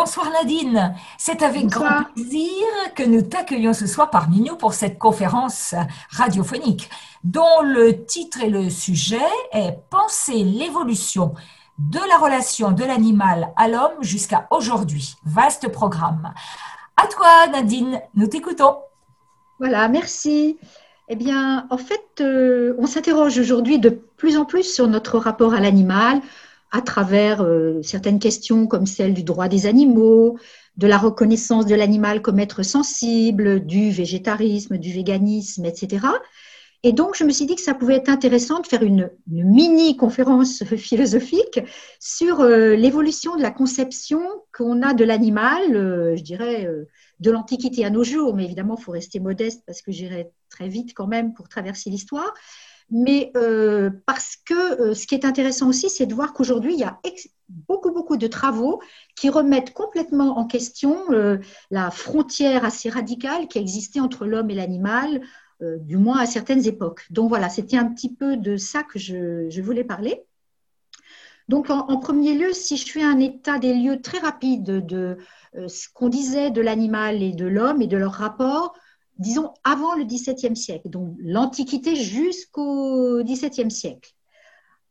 Bonsoir Nadine, c'est avec Bonsoir. grand plaisir que nous t'accueillons ce soir parmi nous pour cette conférence radiophonique dont le titre et le sujet est Penser l'évolution de la relation de l'animal à l'homme jusqu'à aujourd'hui. Vaste programme. À toi Nadine, nous t'écoutons. Voilà, merci. Eh bien, en fait, euh, on s'interroge aujourd'hui de plus en plus sur notre rapport à l'animal à travers euh, certaines questions comme celle du droit des animaux, de la reconnaissance de l'animal comme être sensible, du végétarisme, du véganisme, etc. Et donc, je me suis dit que ça pouvait être intéressant de faire une, mini-conférence philosophique sur euh, l'évolution de la conception qu'on a de l'animal, euh, je dirais, de l'Antiquité à nos jours. Mais évidemment, il faut rester modeste parce que j'irai très vite quand même pour traverser l'histoire. Mais euh, parce que euh, ce qui est intéressant aussi, c'est de voir qu'aujourd'hui, il y a beaucoup, beaucoup de travaux qui remettent complètement en question euh, la frontière assez radicale qui existait entre l'homme et l'animal, du moins à certaines époques. Donc voilà, c'était un petit peu de ça que je, voulais parler. Donc en, premier lieu, si je fais un état des lieux très rapide de ce qu'on disait de l'animal et de l'homme et de leur rapport, disons avant le XVIIe siècle, donc l'Antiquité jusqu'au XVIIe siècle.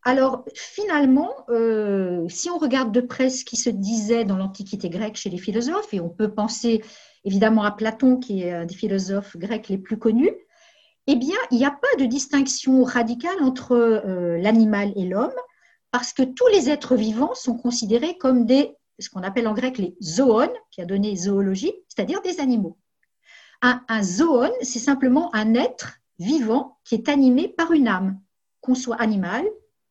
Alors finalement, euh, si on regarde de près ce qui se disait dans l'Antiquité grecque chez les philosophes, et on peut penser évidemment à Platon, qui est un des philosophes grecs les plus connus, eh bien, il n'y a pas de distinction radicale entre euh, l'animal et l'homme, parce que tous les êtres vivants sont considérés comme des, ce qu'on appelle en grec les zoon, qui a donné zoologie, c'est-à-dire des animaux. Un, zoon, c'est simplement un être vivant qui est animé par une âme, qu'on soit animal,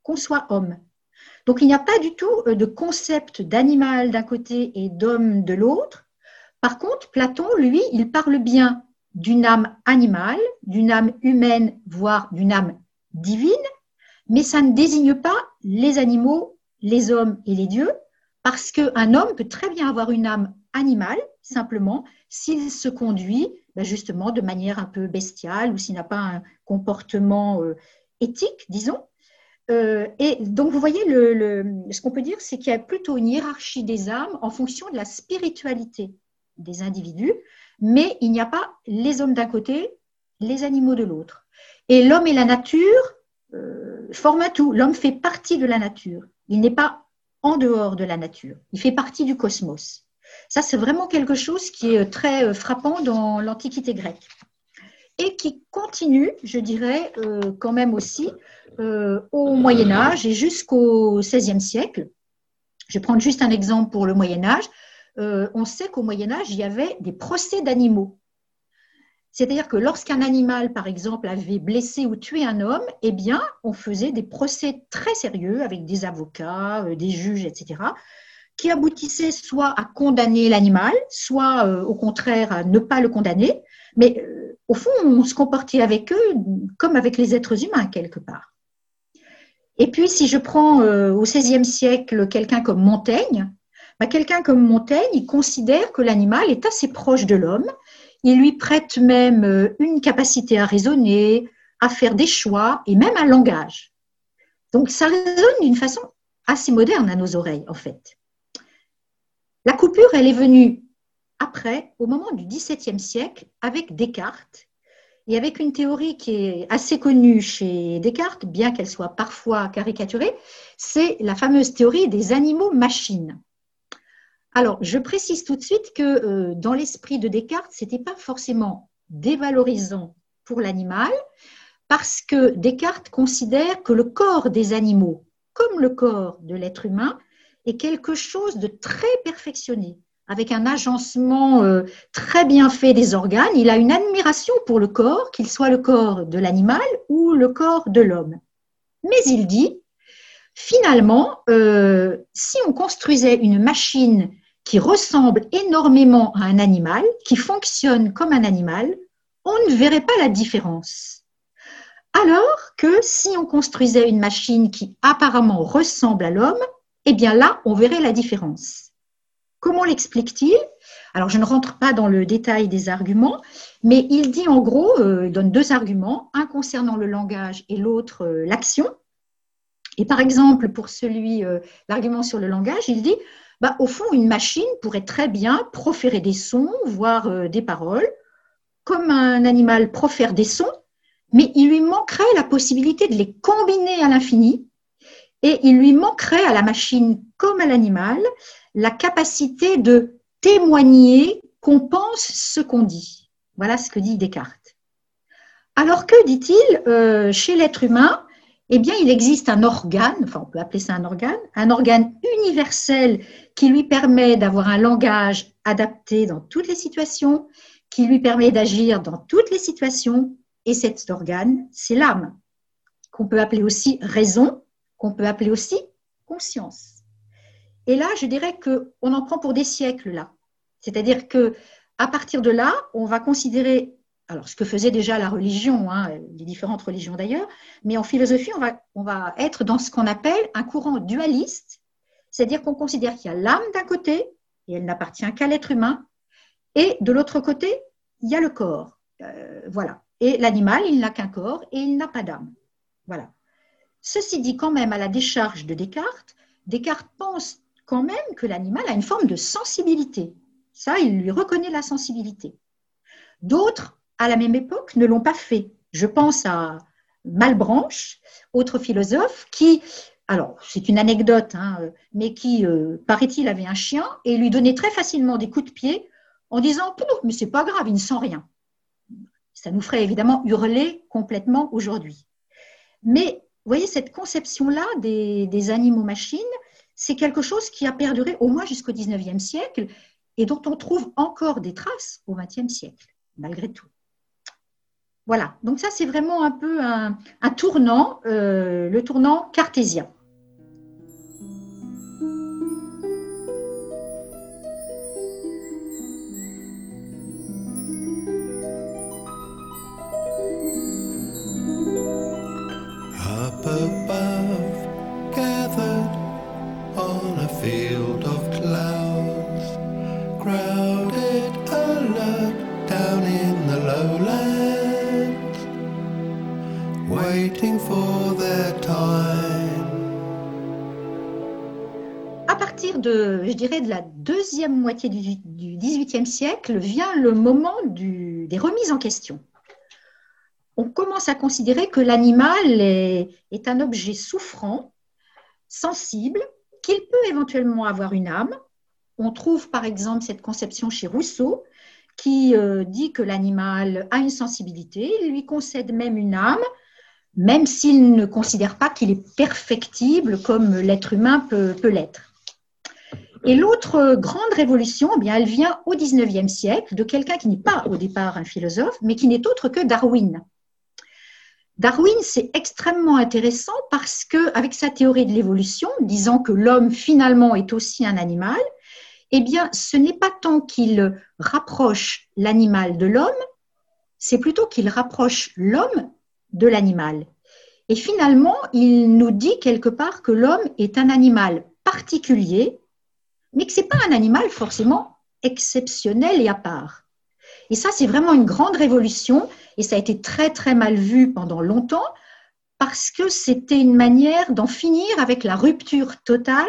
qu'on soit homme. Donc il n'y a pas du tout euh, de concept d'animal d'un côté et d'homme de l'autre. Par contre, Platon, lui, il parle bien d'une âme animale, d'une âme humaine, voire d'une âme divine, mais ça ne désigne pas les animaux, les hommes et les dieux, parce qu'un homme peut très bien avoir une âme animale, simplement, s'il se conduit ben, justement de manière un peu bestiale ou s'il n'a pas un comportement euh, éthique, disons. Euh, et donc, vous voyez, le, ce qu'on peut dire, c'est qu'il y a plutôt une hiérarchie des âmes en fonction de la spiritualité des individus, mais il n'y a pas les hommes d'un côté, les animaux de l'autre. Et l'homme et la nature euh, forment un tout. L'homme fait partie de la nature. Il n'est pas en dehors de la nature. Il fait partie du cosmos. Ça, c'est vraiment quelque chose qui est très euh, frappant dans l'Antiquité grecque. Et qui continue, je dirais, euh, quand même aussi euh, au Moyen Âge et jusqu'au XVIe siècle. Je vais prendre juste un exemple pour le Moyen Âge. Euh, on sait qu'au Moyen Âge, il y avait des procès d'animaux. C'est-à-dire que lorsqu'un animal, par exemple, avait blessé ou tué un homme, eh bien, on faisait des procès très sérieux avec des avocats, euh, des juges, etc., qui aboutissaient soit à condamner l'animal, soit euh, au contraire à ne pas le condamner. Mais euh, au fond, on se comportait avec eux comme avec les êtres humains, quelque part. Et puis, si je prends euh, au XVIe siècle quelqu'un comme Montaigne, bah, quelqu'un comme Montaigne, il considère que l'animal est assez proche de l'homme. Il lui prête même une capacité à raisonner, à faire des choix et même un langage. Donc, ça résonne d'une façon assez moderne à nos oreilles, en fait. La coupure, elle est venue après, au moment du XVIIe siècle, avec Descartes, et avec une théorie qui est assez connue chez Descartes, bien qu'elle soit parfois caricaturée, c'est la fameuse théorie des animaux-machines. Alors, je précise tout de suite que euh, dans l'esprit de Descartes, ce n'était pas forcément dévalorisant pour l'animal, parce que Descartes considère que le corps des animaux, comme le corps de l'être humain, est quelque chose de très perfectionné, avec un agencement euh, très bien fait des organes. Il a une admiration pour le corps, qu'il soit le corps de l'animal ou le corps de l'homme. Mais il dit, finalement, euh, si on construisait une machine qui ressemble énormément à un animal, qui fonctionne comme un animal, on ne verrait pas la différence. Alors que si on construisait une machine qui apparemment ressemble à l'homme, eh bien là, on verrait la différence. Comment l'explique-t-il? Alors, je ne rentre pas dans le détail des arguments, mais il dit en gros, euh, il donne deux arguments, un concernant le langage et l'autre euh, l'action. Et par exemple, pour celui, euh, l'argument sur le langage, il dit, bah, au fond, une machine pourrait très bien proférer des sons, voire des paroles, comme un animal profère des sons, mais il lui manquerait la possibilité de les combiner à l'infini et il lui manquerait à la machine comme à l'animal la capacité de témoigner qu'on pense ce qu'on dit. Voilà ce que dit Descartes. Alors que, dit-il, euh, chez l'être humain, eh bien, il existe un organe, enfin, on peut appeler ça un organe, un organe universel qui lui permet d'avoir un langage adapté dans toutes les situations, qui lui permet d'agir dans toutes les situations, et cet organe, c'est l'âme, qu'on peut appeler aussi raison, qu'on peut appeler aussi conscience. Et là, je dirais qu'on en prend pour des siècles là. C'est-à-dire que à partir de là, on va considérer, alors ce que faisait déjà la religion, hein, les différentes religions d'ailleurs, mais en philosophie, on va, on va être dans ce qu'on appelle un courant dualiste, c'est-à-dire qu'on considère qu'il y a l'âme d'un côté, et elle n'appartient qu'à l'être humain, et de l'autre côté, il y a le corps. Euh, voilà. Et l'animal, il n'a qu'un corps et il n'a pas d'âme. Voilà. Ceci dit quand même à la décharge de Descartes, Descartes pense quand même que l'animal a une forme de sensibilité. Ça, il lui reconnaît la sensibilité. D'autres, à la même époque, ne l'ont pas fait. Je pense à Malbranche, autre philosophe, qui, alors c'est une anecdote, hein, mais qui, euh, paraît-il, avait un chien et lui donnait très facilement des coups de pied en disant mais c'est pas grave, il ne sent rien. Ça nous ferait évidemment hurler complètement aujourd'hui. Mais vous voyez, cette conception-là des, animaux-machines, c'est quelque chose qui a perduré au moins jusqu'au 19e siècle et dont on trouve encore des traces au 20e siècle, malgré tout. Voilà, donc ça c'est vraiment un peu un, tournant, euh, le tournant cartésien. De la deuxième moitié du XVIIIe siècle vient le moment des remises en question. On commence à considérer que l'animal est, est un objet souffrant, sensible, qu'il peut éventuellement avoir une âme. On trouve par exemple cette conception chez Rousseau qui euh, dit que l'animal a une sensibilité, il lui concède même une âme, même s'il ne considère pas qu'il est perfectible comme l'être humain peut l'être. Et l'autre grande révolution, eh bien, elle vient au XIXe siècle de quelqu'un qui n'est pas au départ un philosophe, mais qui n'est autre que Darwin. Darwin, c'est extrêmement intéressant parce que, avec sa théorie de l'évolution, disant que l'homme finalement est aussi un animal, eh bien, ce n'est pas tant qu'il rapproche l'animal de l'homme, c'est plutôt qu'il rapproche l'homme de l'animal. Et finalement, il nous dit quelque part que l'homme est un animal particulier mais que ce n'est pas un animal forcément exceptionnel et à part. Et ça, c'est vraiment une grande révolution, et ça a été très très mal vu pendant longtemps, parce que c'était une manière d'en finir avec la rupture totale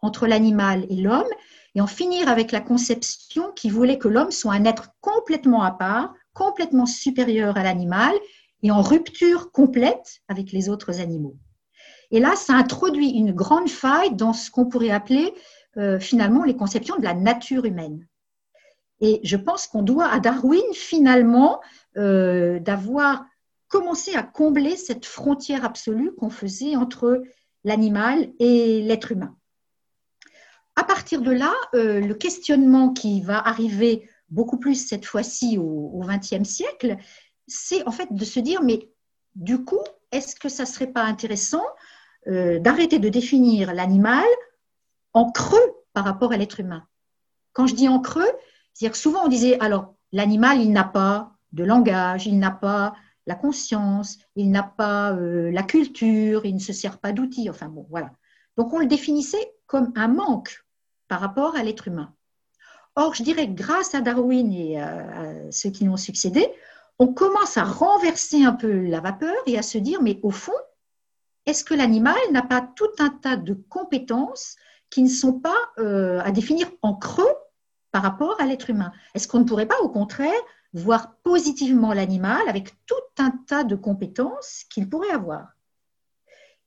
entre l'animal et l'homme, et en finir avec la conception qui voulait que l'homme soit un être complètement à part, complètement supérieur à l'animal et en rupture complète avec les autres animaux. Et là, ça introduit une grande faille dans ce qu'on pourrait appeler euh, finalement les conceptions de la nature humaine. Et je pense qu'on doit à Darwin finalement euh, d'avoir commencé à combler cette frontière absolue qu'on faisait entre l'animal et l'être humain. À partir de là, euh, le questionnement qui va arriver beaucoup plus cette fois-ci au XXe siècle, c'est en fait de se dire, mais du coup, est-ce que ça ne serait pas intéressant d'arrêter de définir l'animal en creux par rapport à l'être humain Quand je dis en creux, c'est-à-dire souvent on disait, alors l'animal, il n'a pas de langage, il n'a pas la conscience, il n'a pas euh, la culture, il ne se sert pas d'outils, enfin bon, voilà. Donc on le définissait comme un manque par rapport à l'être humain. Or, je dirais que grâce à Darwin et à ceux qui lui ont succédé, on commence à renverser un peu la vapeur et à se dire, mais au fond, est-ce que l'animal n'a pas tout un tas de compétences qui ne sont pas euh, à définir en creux par rapport à l'être humain Est-ce qu'on ne pourrait pas, au contraire, voir positivement l'animal avec tout un tas de compétences qu'il pourrait avoir?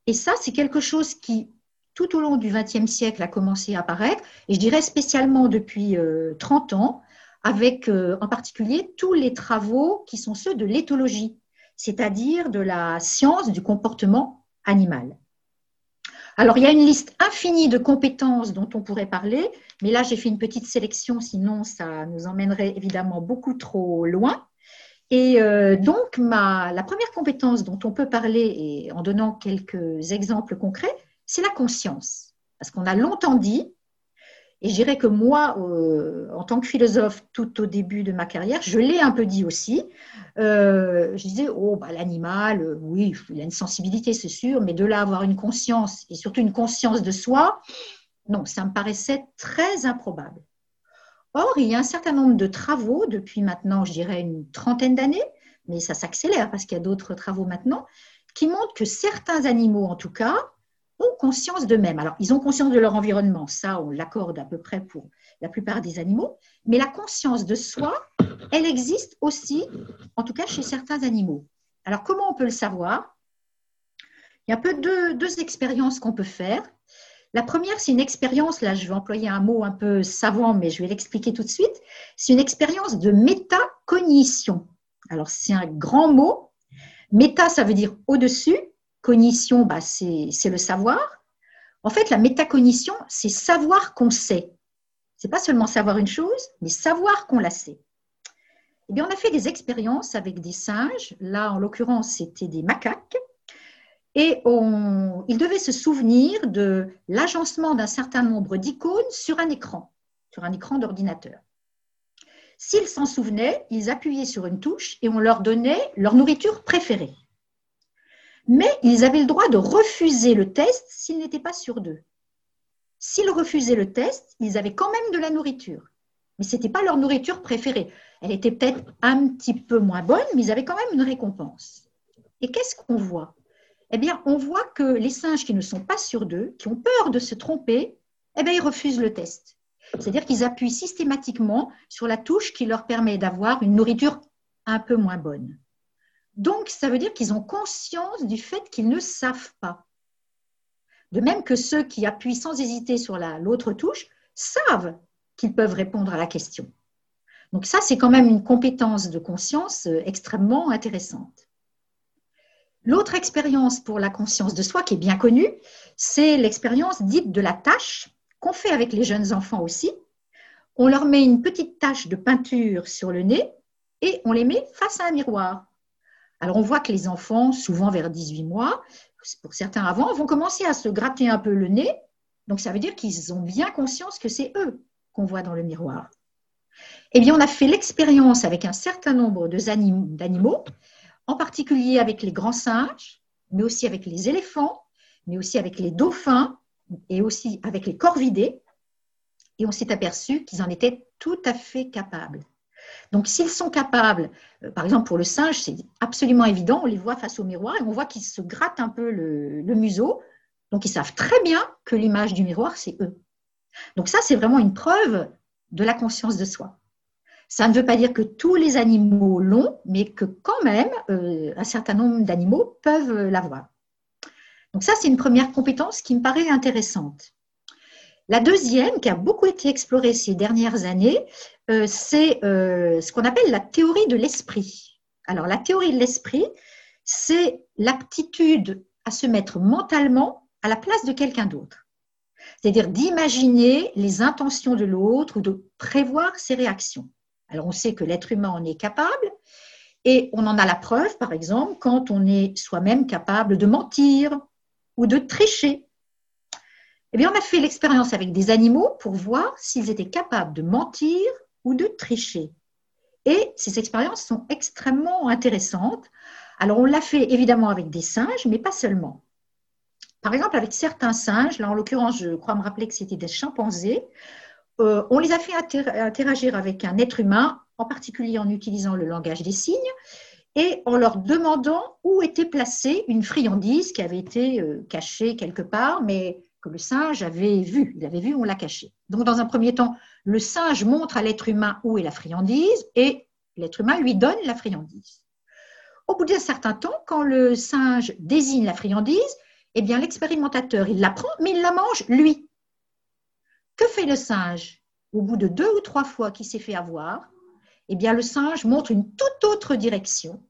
Et ça, c'est quelque chose qui, tout au long du XXe siècle, a commencé à apparaître, et je dirais spécialement depuis 30 euh, ans, avec euh, en particulier tous les travaux qui sont ceux de l'éthologie, c'est-à-dire de la science du comportement animal. Alors, il y a une liste infinie de compétences dont on pourrait parler, mais là, j'ai fait une petite sélection, sinon ça nous emmènerait évidemment beaucoup trop loin. Et euh, donc, la première compétence dont on peut parler, et en donnant quelques exemples concrets, c'est la conscience. Parce qu'on a longtemps dit et je dirais que moi, euh, en tant que philosophe, tout au début de ma carrière, je l'ai un peu dit aussi. Euh, je disais, oh, bah, l'animal, euh, oui, il a une sensibilité, c'est sûr, mais de là avoir une conscience, et surtout une conscience de soi, non, ça me paraissait très improbable. Or, il y a un certain nombre de travaux, depuis maintenant, je dirais, une trentaine d'années, mais ça s'accélère parce qu'il y a d'autres travaux maintenant, qui montrent que certains animaux, en tout cas, conscience d'eux-mêmes. Alors, ils ont conscience de leur environnement, ça, on l'accorde à peu près pour la plupart des animaux, mais la conscience de soi, elle existe aussi, en tout cas chez certains animaux. Alors, comment on peut le savoir? Il y a un peu deux, deux expériences qu'on peut faire. La première, c'est une expérience, là je vais employer un mot un peu savant, mais je vais l'expliquer tout de suite. C'est une expérience de métacognition. Alors, c'est un grand mot. Méta, ça veut dire au-dessus, Cognition, bah, c'est le savoir. En fait, la métacognition, c'est savoir qu'on sait. C'est pas seulement savoir une chose, mais savoir qu'on la sait. Eh bien, on a fait des expériences avec des singes. Là, en l'occurrence, c'était des macaques. Et ils devaient se souvenir de l'agencement d'un certain nombre d'icônes sur un écran, sur un écran d'ordinateur. S'ils s'en souvenaient, ils appuyaient sur une touche et on leur donnait leur nourriture préférée mais ils avaient le droit de refuser le test s'ils n'étaient pas sûrs d'eux. S'ils refusaient le test, ils avaient quand même de la nourriture. Mais ce n'était pas leur nourriture préférée. Elle était peut-être un petit peu moins bonne, mais ils avaient quand même une récompense. Et qu'est-ce qu'on voit? Eh bien, on voit que les singes qui ne sont pas sûrs d'eux, qui ont peur de se tromper, eh bien, ils refusent le test. C'est-à-dire qu'ils appuient systématiquement sur la touche qui leur permet d'avoir une nourriture un peu moins bonne. Donc, ça veut dire qu'ils ont conscience du fait qu'ils ne savent pas. De même que ceux qui appuient sans hésiter sur l'autre touche savent qu'ils peuvent répondre à la question. Donc ça, c'est quand même une compétence de conscience euh, extrêmement intéressante. L'autre expérience pour la conscience de soi qui est bien connue, c'est l'expérience dite de la tâche qu'on fait avec les jeunes enfants aussi. On leur met une petite tache de peinture sur le nez et on les met face à un miroir. Alors on voit que les enfants, souvent vers 18 mois, pour certains avant, vont commencer à se gratter un peu le nez. Donc ça veut dire qu'ils ont bien conscience que c'est eux qu'on voit dans le miroir. Eh bien, on a fait l'expérience avec un certain nombre d'animaux, en particulier avec les grands singes, mais aussi avec les éléphants, mais aussi avec les dauphins et aussi avec les corvidés. Et on s'est aperçu qu'ils en étaient tout à fait capables. Donc, s'ils sont capables, euh, par exemple pour le singe, c'est absolument évident, on les voit face au miroir et on voit qu'ils se grattent un peu le, museau. Donc, ils savent très bien que l'image du miroir, c'est eux. Donc ça, c'est vraiment une preuve de la conscience de soi. Ça ne veut pas dire que tous les animaux l'ont, mais que quand même, euh, un certain nombre d'animaux peuvent l'avoir. Donc ça, c'est une première compétence qui me paraît intéressante. La deuxième, qui a beaucoup été explorée ces dernières années, euh, c'est euh, ce qu'on appelle la théorie de l'esprit. Alors, la théorie de l'esprit, c'est l'aptitude à se mettre mentalement à la place de quelqu'un d'autre. C'est-à-dire d'imaginer les intentions de l'autre ou de prévoir ses réactions. Alors, on sait que l'être humain en est capable et on en a la preuve, par exemple, quand on est soi-même capable de mentir ou de tricher eh bien, on a fait l'expérience avec des animaux pour voir s'ils étaient capables de mentir ou de tricher. Et ces expériences sont extrêmement intéressantes. Alors, on l'a fait évidemment avec des singes, mais pas seulement. Par exemple, avec certains singes, là en l'occurrence, je crois me rappeler que c'était des chimpanzés, euh, on les a fait interagir avec un être humain, en particulier en utilisant le langage des signes, et en leur demandant où était placée une friandise qui avait été euh, cachée quelque part, mais que le singe avait vu. Il avait vu, on l'a caché. Donc, dans un premier temps, le singe montre à l'être humain où est la friandise et l'être humain lui donne la friandise. Au bout d'un certain temps, quand le singe désigne la friandise, eh bien, l'expérimentateur, il la prend, mais il la mange lui. Que fait le singe Au bout de deux ou trois fois qu'il s'est fait avoir, eh bien, le singe montre une toute autre direction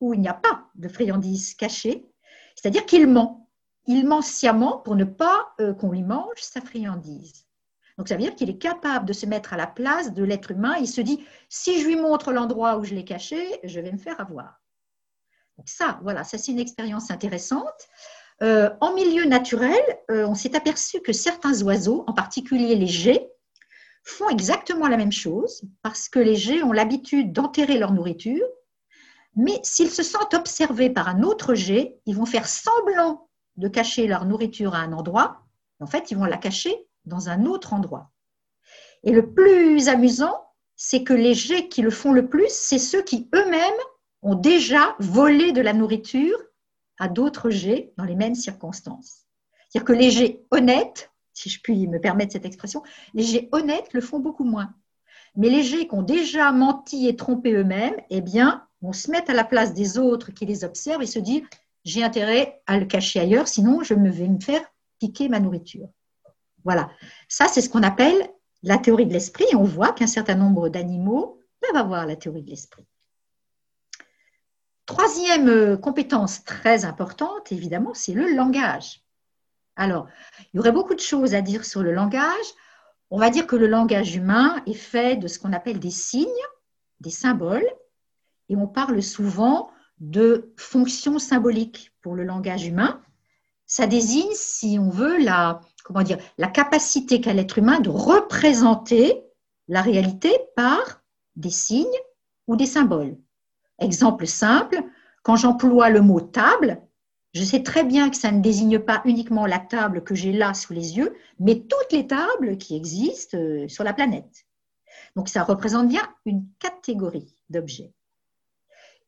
où il n'y a pas de friandise cachée, c'est-à-dire qu'il ment il ment sciemment pour ne pas euh, qu'on lui mange sa friandise. Donc ça veut dire qu'il est capable de se mettre à la place de l'être humain. Il se dit, si je lui montre l'endroit où je l'ai caché, je vais me faire avoir. Donc ça, voilà, ça c'est une expérience intéressante. Euh, en milieu naturel, euh, on s'est aperçu que certains oiseaux, en particulier les geais, font exactement la même chose parce que les geais ont l'habitude d'enterrer leur nourriture, mais s'ils se sentent observés par un autre jet, ils vont faire semblant de cacher leur nourriture à un endroit, en fait, ils vont la cacher dans un autre endroit. Et le plus amusant, c'est que les jets qui le font le plus, c'est ceux qui eux-mêmes ont déjà volé de la nourriture à d'autres jets dans les mêmes circonstances. C'est-à-dire que les jets honnêtes, si je puis me permettre cette expression, les jets honnêtes le font beaucoup moins. Mais les jets qui ont déjà menti et trompé eux-mêmes, eh bien, vont se mettre à la place des autres qui les observent et se dire j'ai intérêt à le cacher ailleurs, sinon je me vais me faire piquer ma nourriture. Voilà. Ça, c'est ce qu'on appelle la théorie de l'esprit. on voit qu'un certain nombre d'animaux peuvent avoir la théorie de l'esprit. Troisième euh, compétence très importante, évidemment, c'est le langage. Alors, il y aurait beaucoup de choses à dire sur le langage. On va dire que le langage humain est fait de ce qu'on appelle des signes, des symboles, et on parle souvent de fonction symbolique pour le langage humain. Ça désigne, si on veut, la, comment dire, la capacité qu'a l'être humain de représenter la réalité par des signes ou des symboles. Exemple simple, quand j'emploie le mot table, je sais très bien que ça ne désigne pas uniquement la table que j'ai là sous les yeux, mais toutes les tables qui existent euh, sur la planète. Donc ça représente bien une catégorie d'objets.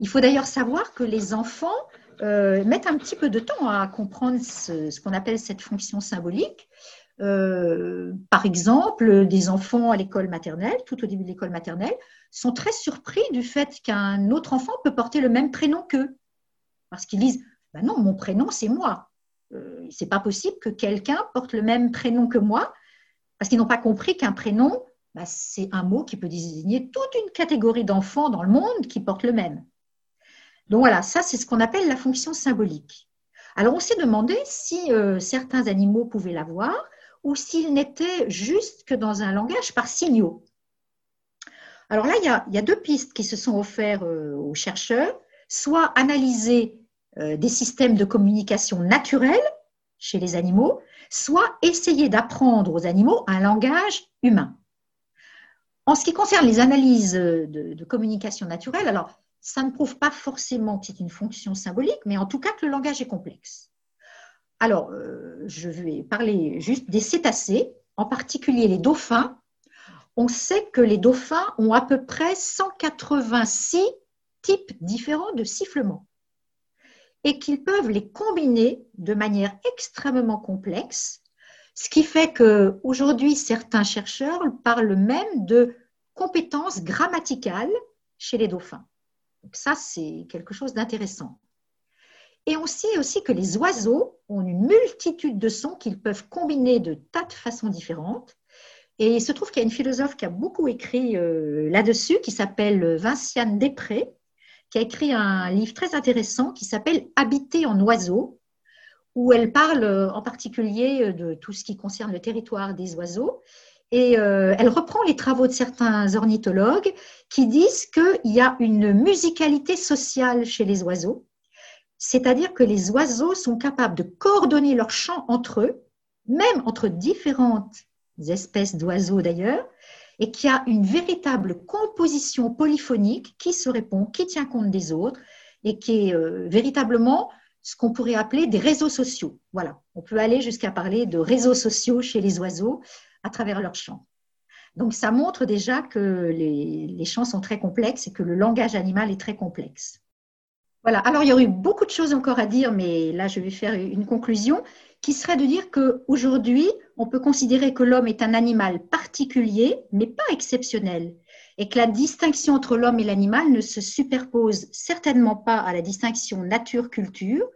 Il faut d'ailleurs savoir que les enfants euh, mettent un petit peu de temps à comprendre ce, qu'on appelle cette fonction symbolique. Euh, par exemple, des enfants à l'école maternelle, tout au début de l'école maternelle, sont très surpris du fait qu'un autre enfant peut porter le même prénom qu'eux. Parce qu'ils disent bah Non, mon prénom, c'est moi. Euh, c'est pas possible que quelqu'un porte le même prénom que moi, parce qu'ils n'ont pas compris qu'un prénom, bah, c'est un mot qui peut désigner toute une catégorie d'enfants dans le monde qui portent le même. Donc voilà, ça c'est ce qu'on appelle la fonction symbolique. Alors on s'est demandé si euh, certains animaux pouvaient l'avoir ou s'ils n'étaient juste que dans un langage par signaux. Alors là, il y a, deux pistes qui se sont offertes euh, aux chercheurs, soit analyser euh, des systèmes de communication naturels chez les animaux, soit essayer d'apprendre aux animaux un langage humain. En ce qui concerne les analyses de, de communication naturelle, alors ça ne prouve pas forcément que c'est une fonction symbolique, mais en tout cas que le langage est complexe. Alors, euh, je vais parler juste des cétacés, en particulier les dauphins. On sait que les dauphins ont à peu près 186 types différents de sifflements et qu'ils peuvent les combiner de manière extrêmement complexe, Ce qui fait qu'aujourd'hui, certains chercheurs parlent même de compétences grammaticales chez les dauphins. Donc ça, c'est quelque chose d'intéressant. Et on sait aussi que les oiseaux ont une multitude de sons qu'ils peuvent combiner de tas de façons différentes. Et il se trouve qu'il y a une philosophe qui a beaucoup écrit euh, là-dessus, qui s'appelle Vinciane Després, qui a écrit un livre très intéressant qui s'appelle Habiter en oiseaux, où elle parle euh, en particulier euh, de tout ce qui concerne le territoire des oiseaux. Et elle reprend les travaux de certains ornithologues qui disent qu'il y a une musicalité sociale chez les oiseaux c'est-à-dire que les oiseaux sont capables de coordonner leurs chants entre eux, même entre différentes espèces d'oiseaux d'ailleurs, et qu'il y a une véritable composition polyphonique qui se répond, qui tient compte des autres, et qui est euh, véritablement ce qu'on pourrait appeler des réseaux sociaux. Voilà, on peut aller jusqu'à parler de réseaux sociaux chez les oiseaux à travers leurs chants. Donc ça montre déjà que les, les chants sont très complexes et que le langage animal est très complexe. Voilà. Alors, il y aurait eu beaucoup de choses encore à dire, mais là, je vais faire une conclusion qui serait de dire qu'aujourd'hui, on peut considérer que l'homme est un animal particulier, mais pas exceptionnel, et que la distinction entre l'homme et l'animal ne se superpose certainement pas à la distinction nature-culture.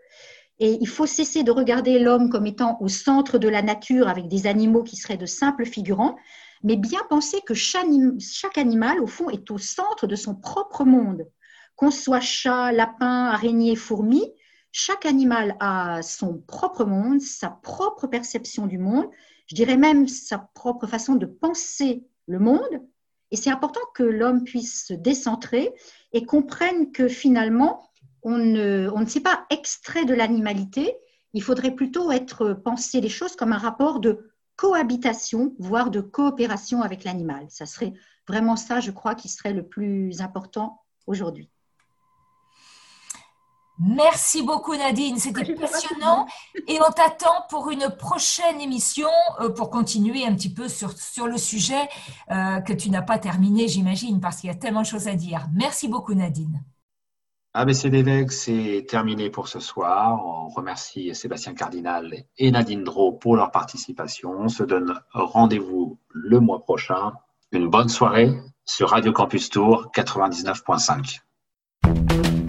Et il faut cesser de regarder l'homme comme étant au centre de la nature avec des animaux qui seraient de simples figurants, mais bien penser que chaque animal, au fond, est au centre de son propre monde qu'on soit chat, lapin, araignée, fourmi, chaque animal a son propre monde, sa propre perception du monde, je dirais même sa propre façon de penser le monde. Et c'est important que l'homme puisse se décentrer et comprenne que finalement, on ne, on ne s'est pas extrait de l'animalité. Il faudrait plutôt être penser les choses comme un rapport de cohabitation, voire de coopération avec l'animal. Ça serait vraiment ça, je crois, qui serait le plus important aujourd'hui. Merci beaucoup Nadine, c'était passionnant et on t'attend pour une prochaine émission euh, pour continuer un petit peu sur, sur le sujet euh, que tu n'as pas terminé j'imagine parce qu'il y a tellement de choses à dire. Merci beaucoup Nadine. ABC c'est terminé pour ce soir. On remercie Sébastien Cardinal et Nadine Drault pour leur participation. On se donne rendez-vous le mois prochain. Une bonne soirée sur Radio Campus Tour 99.5.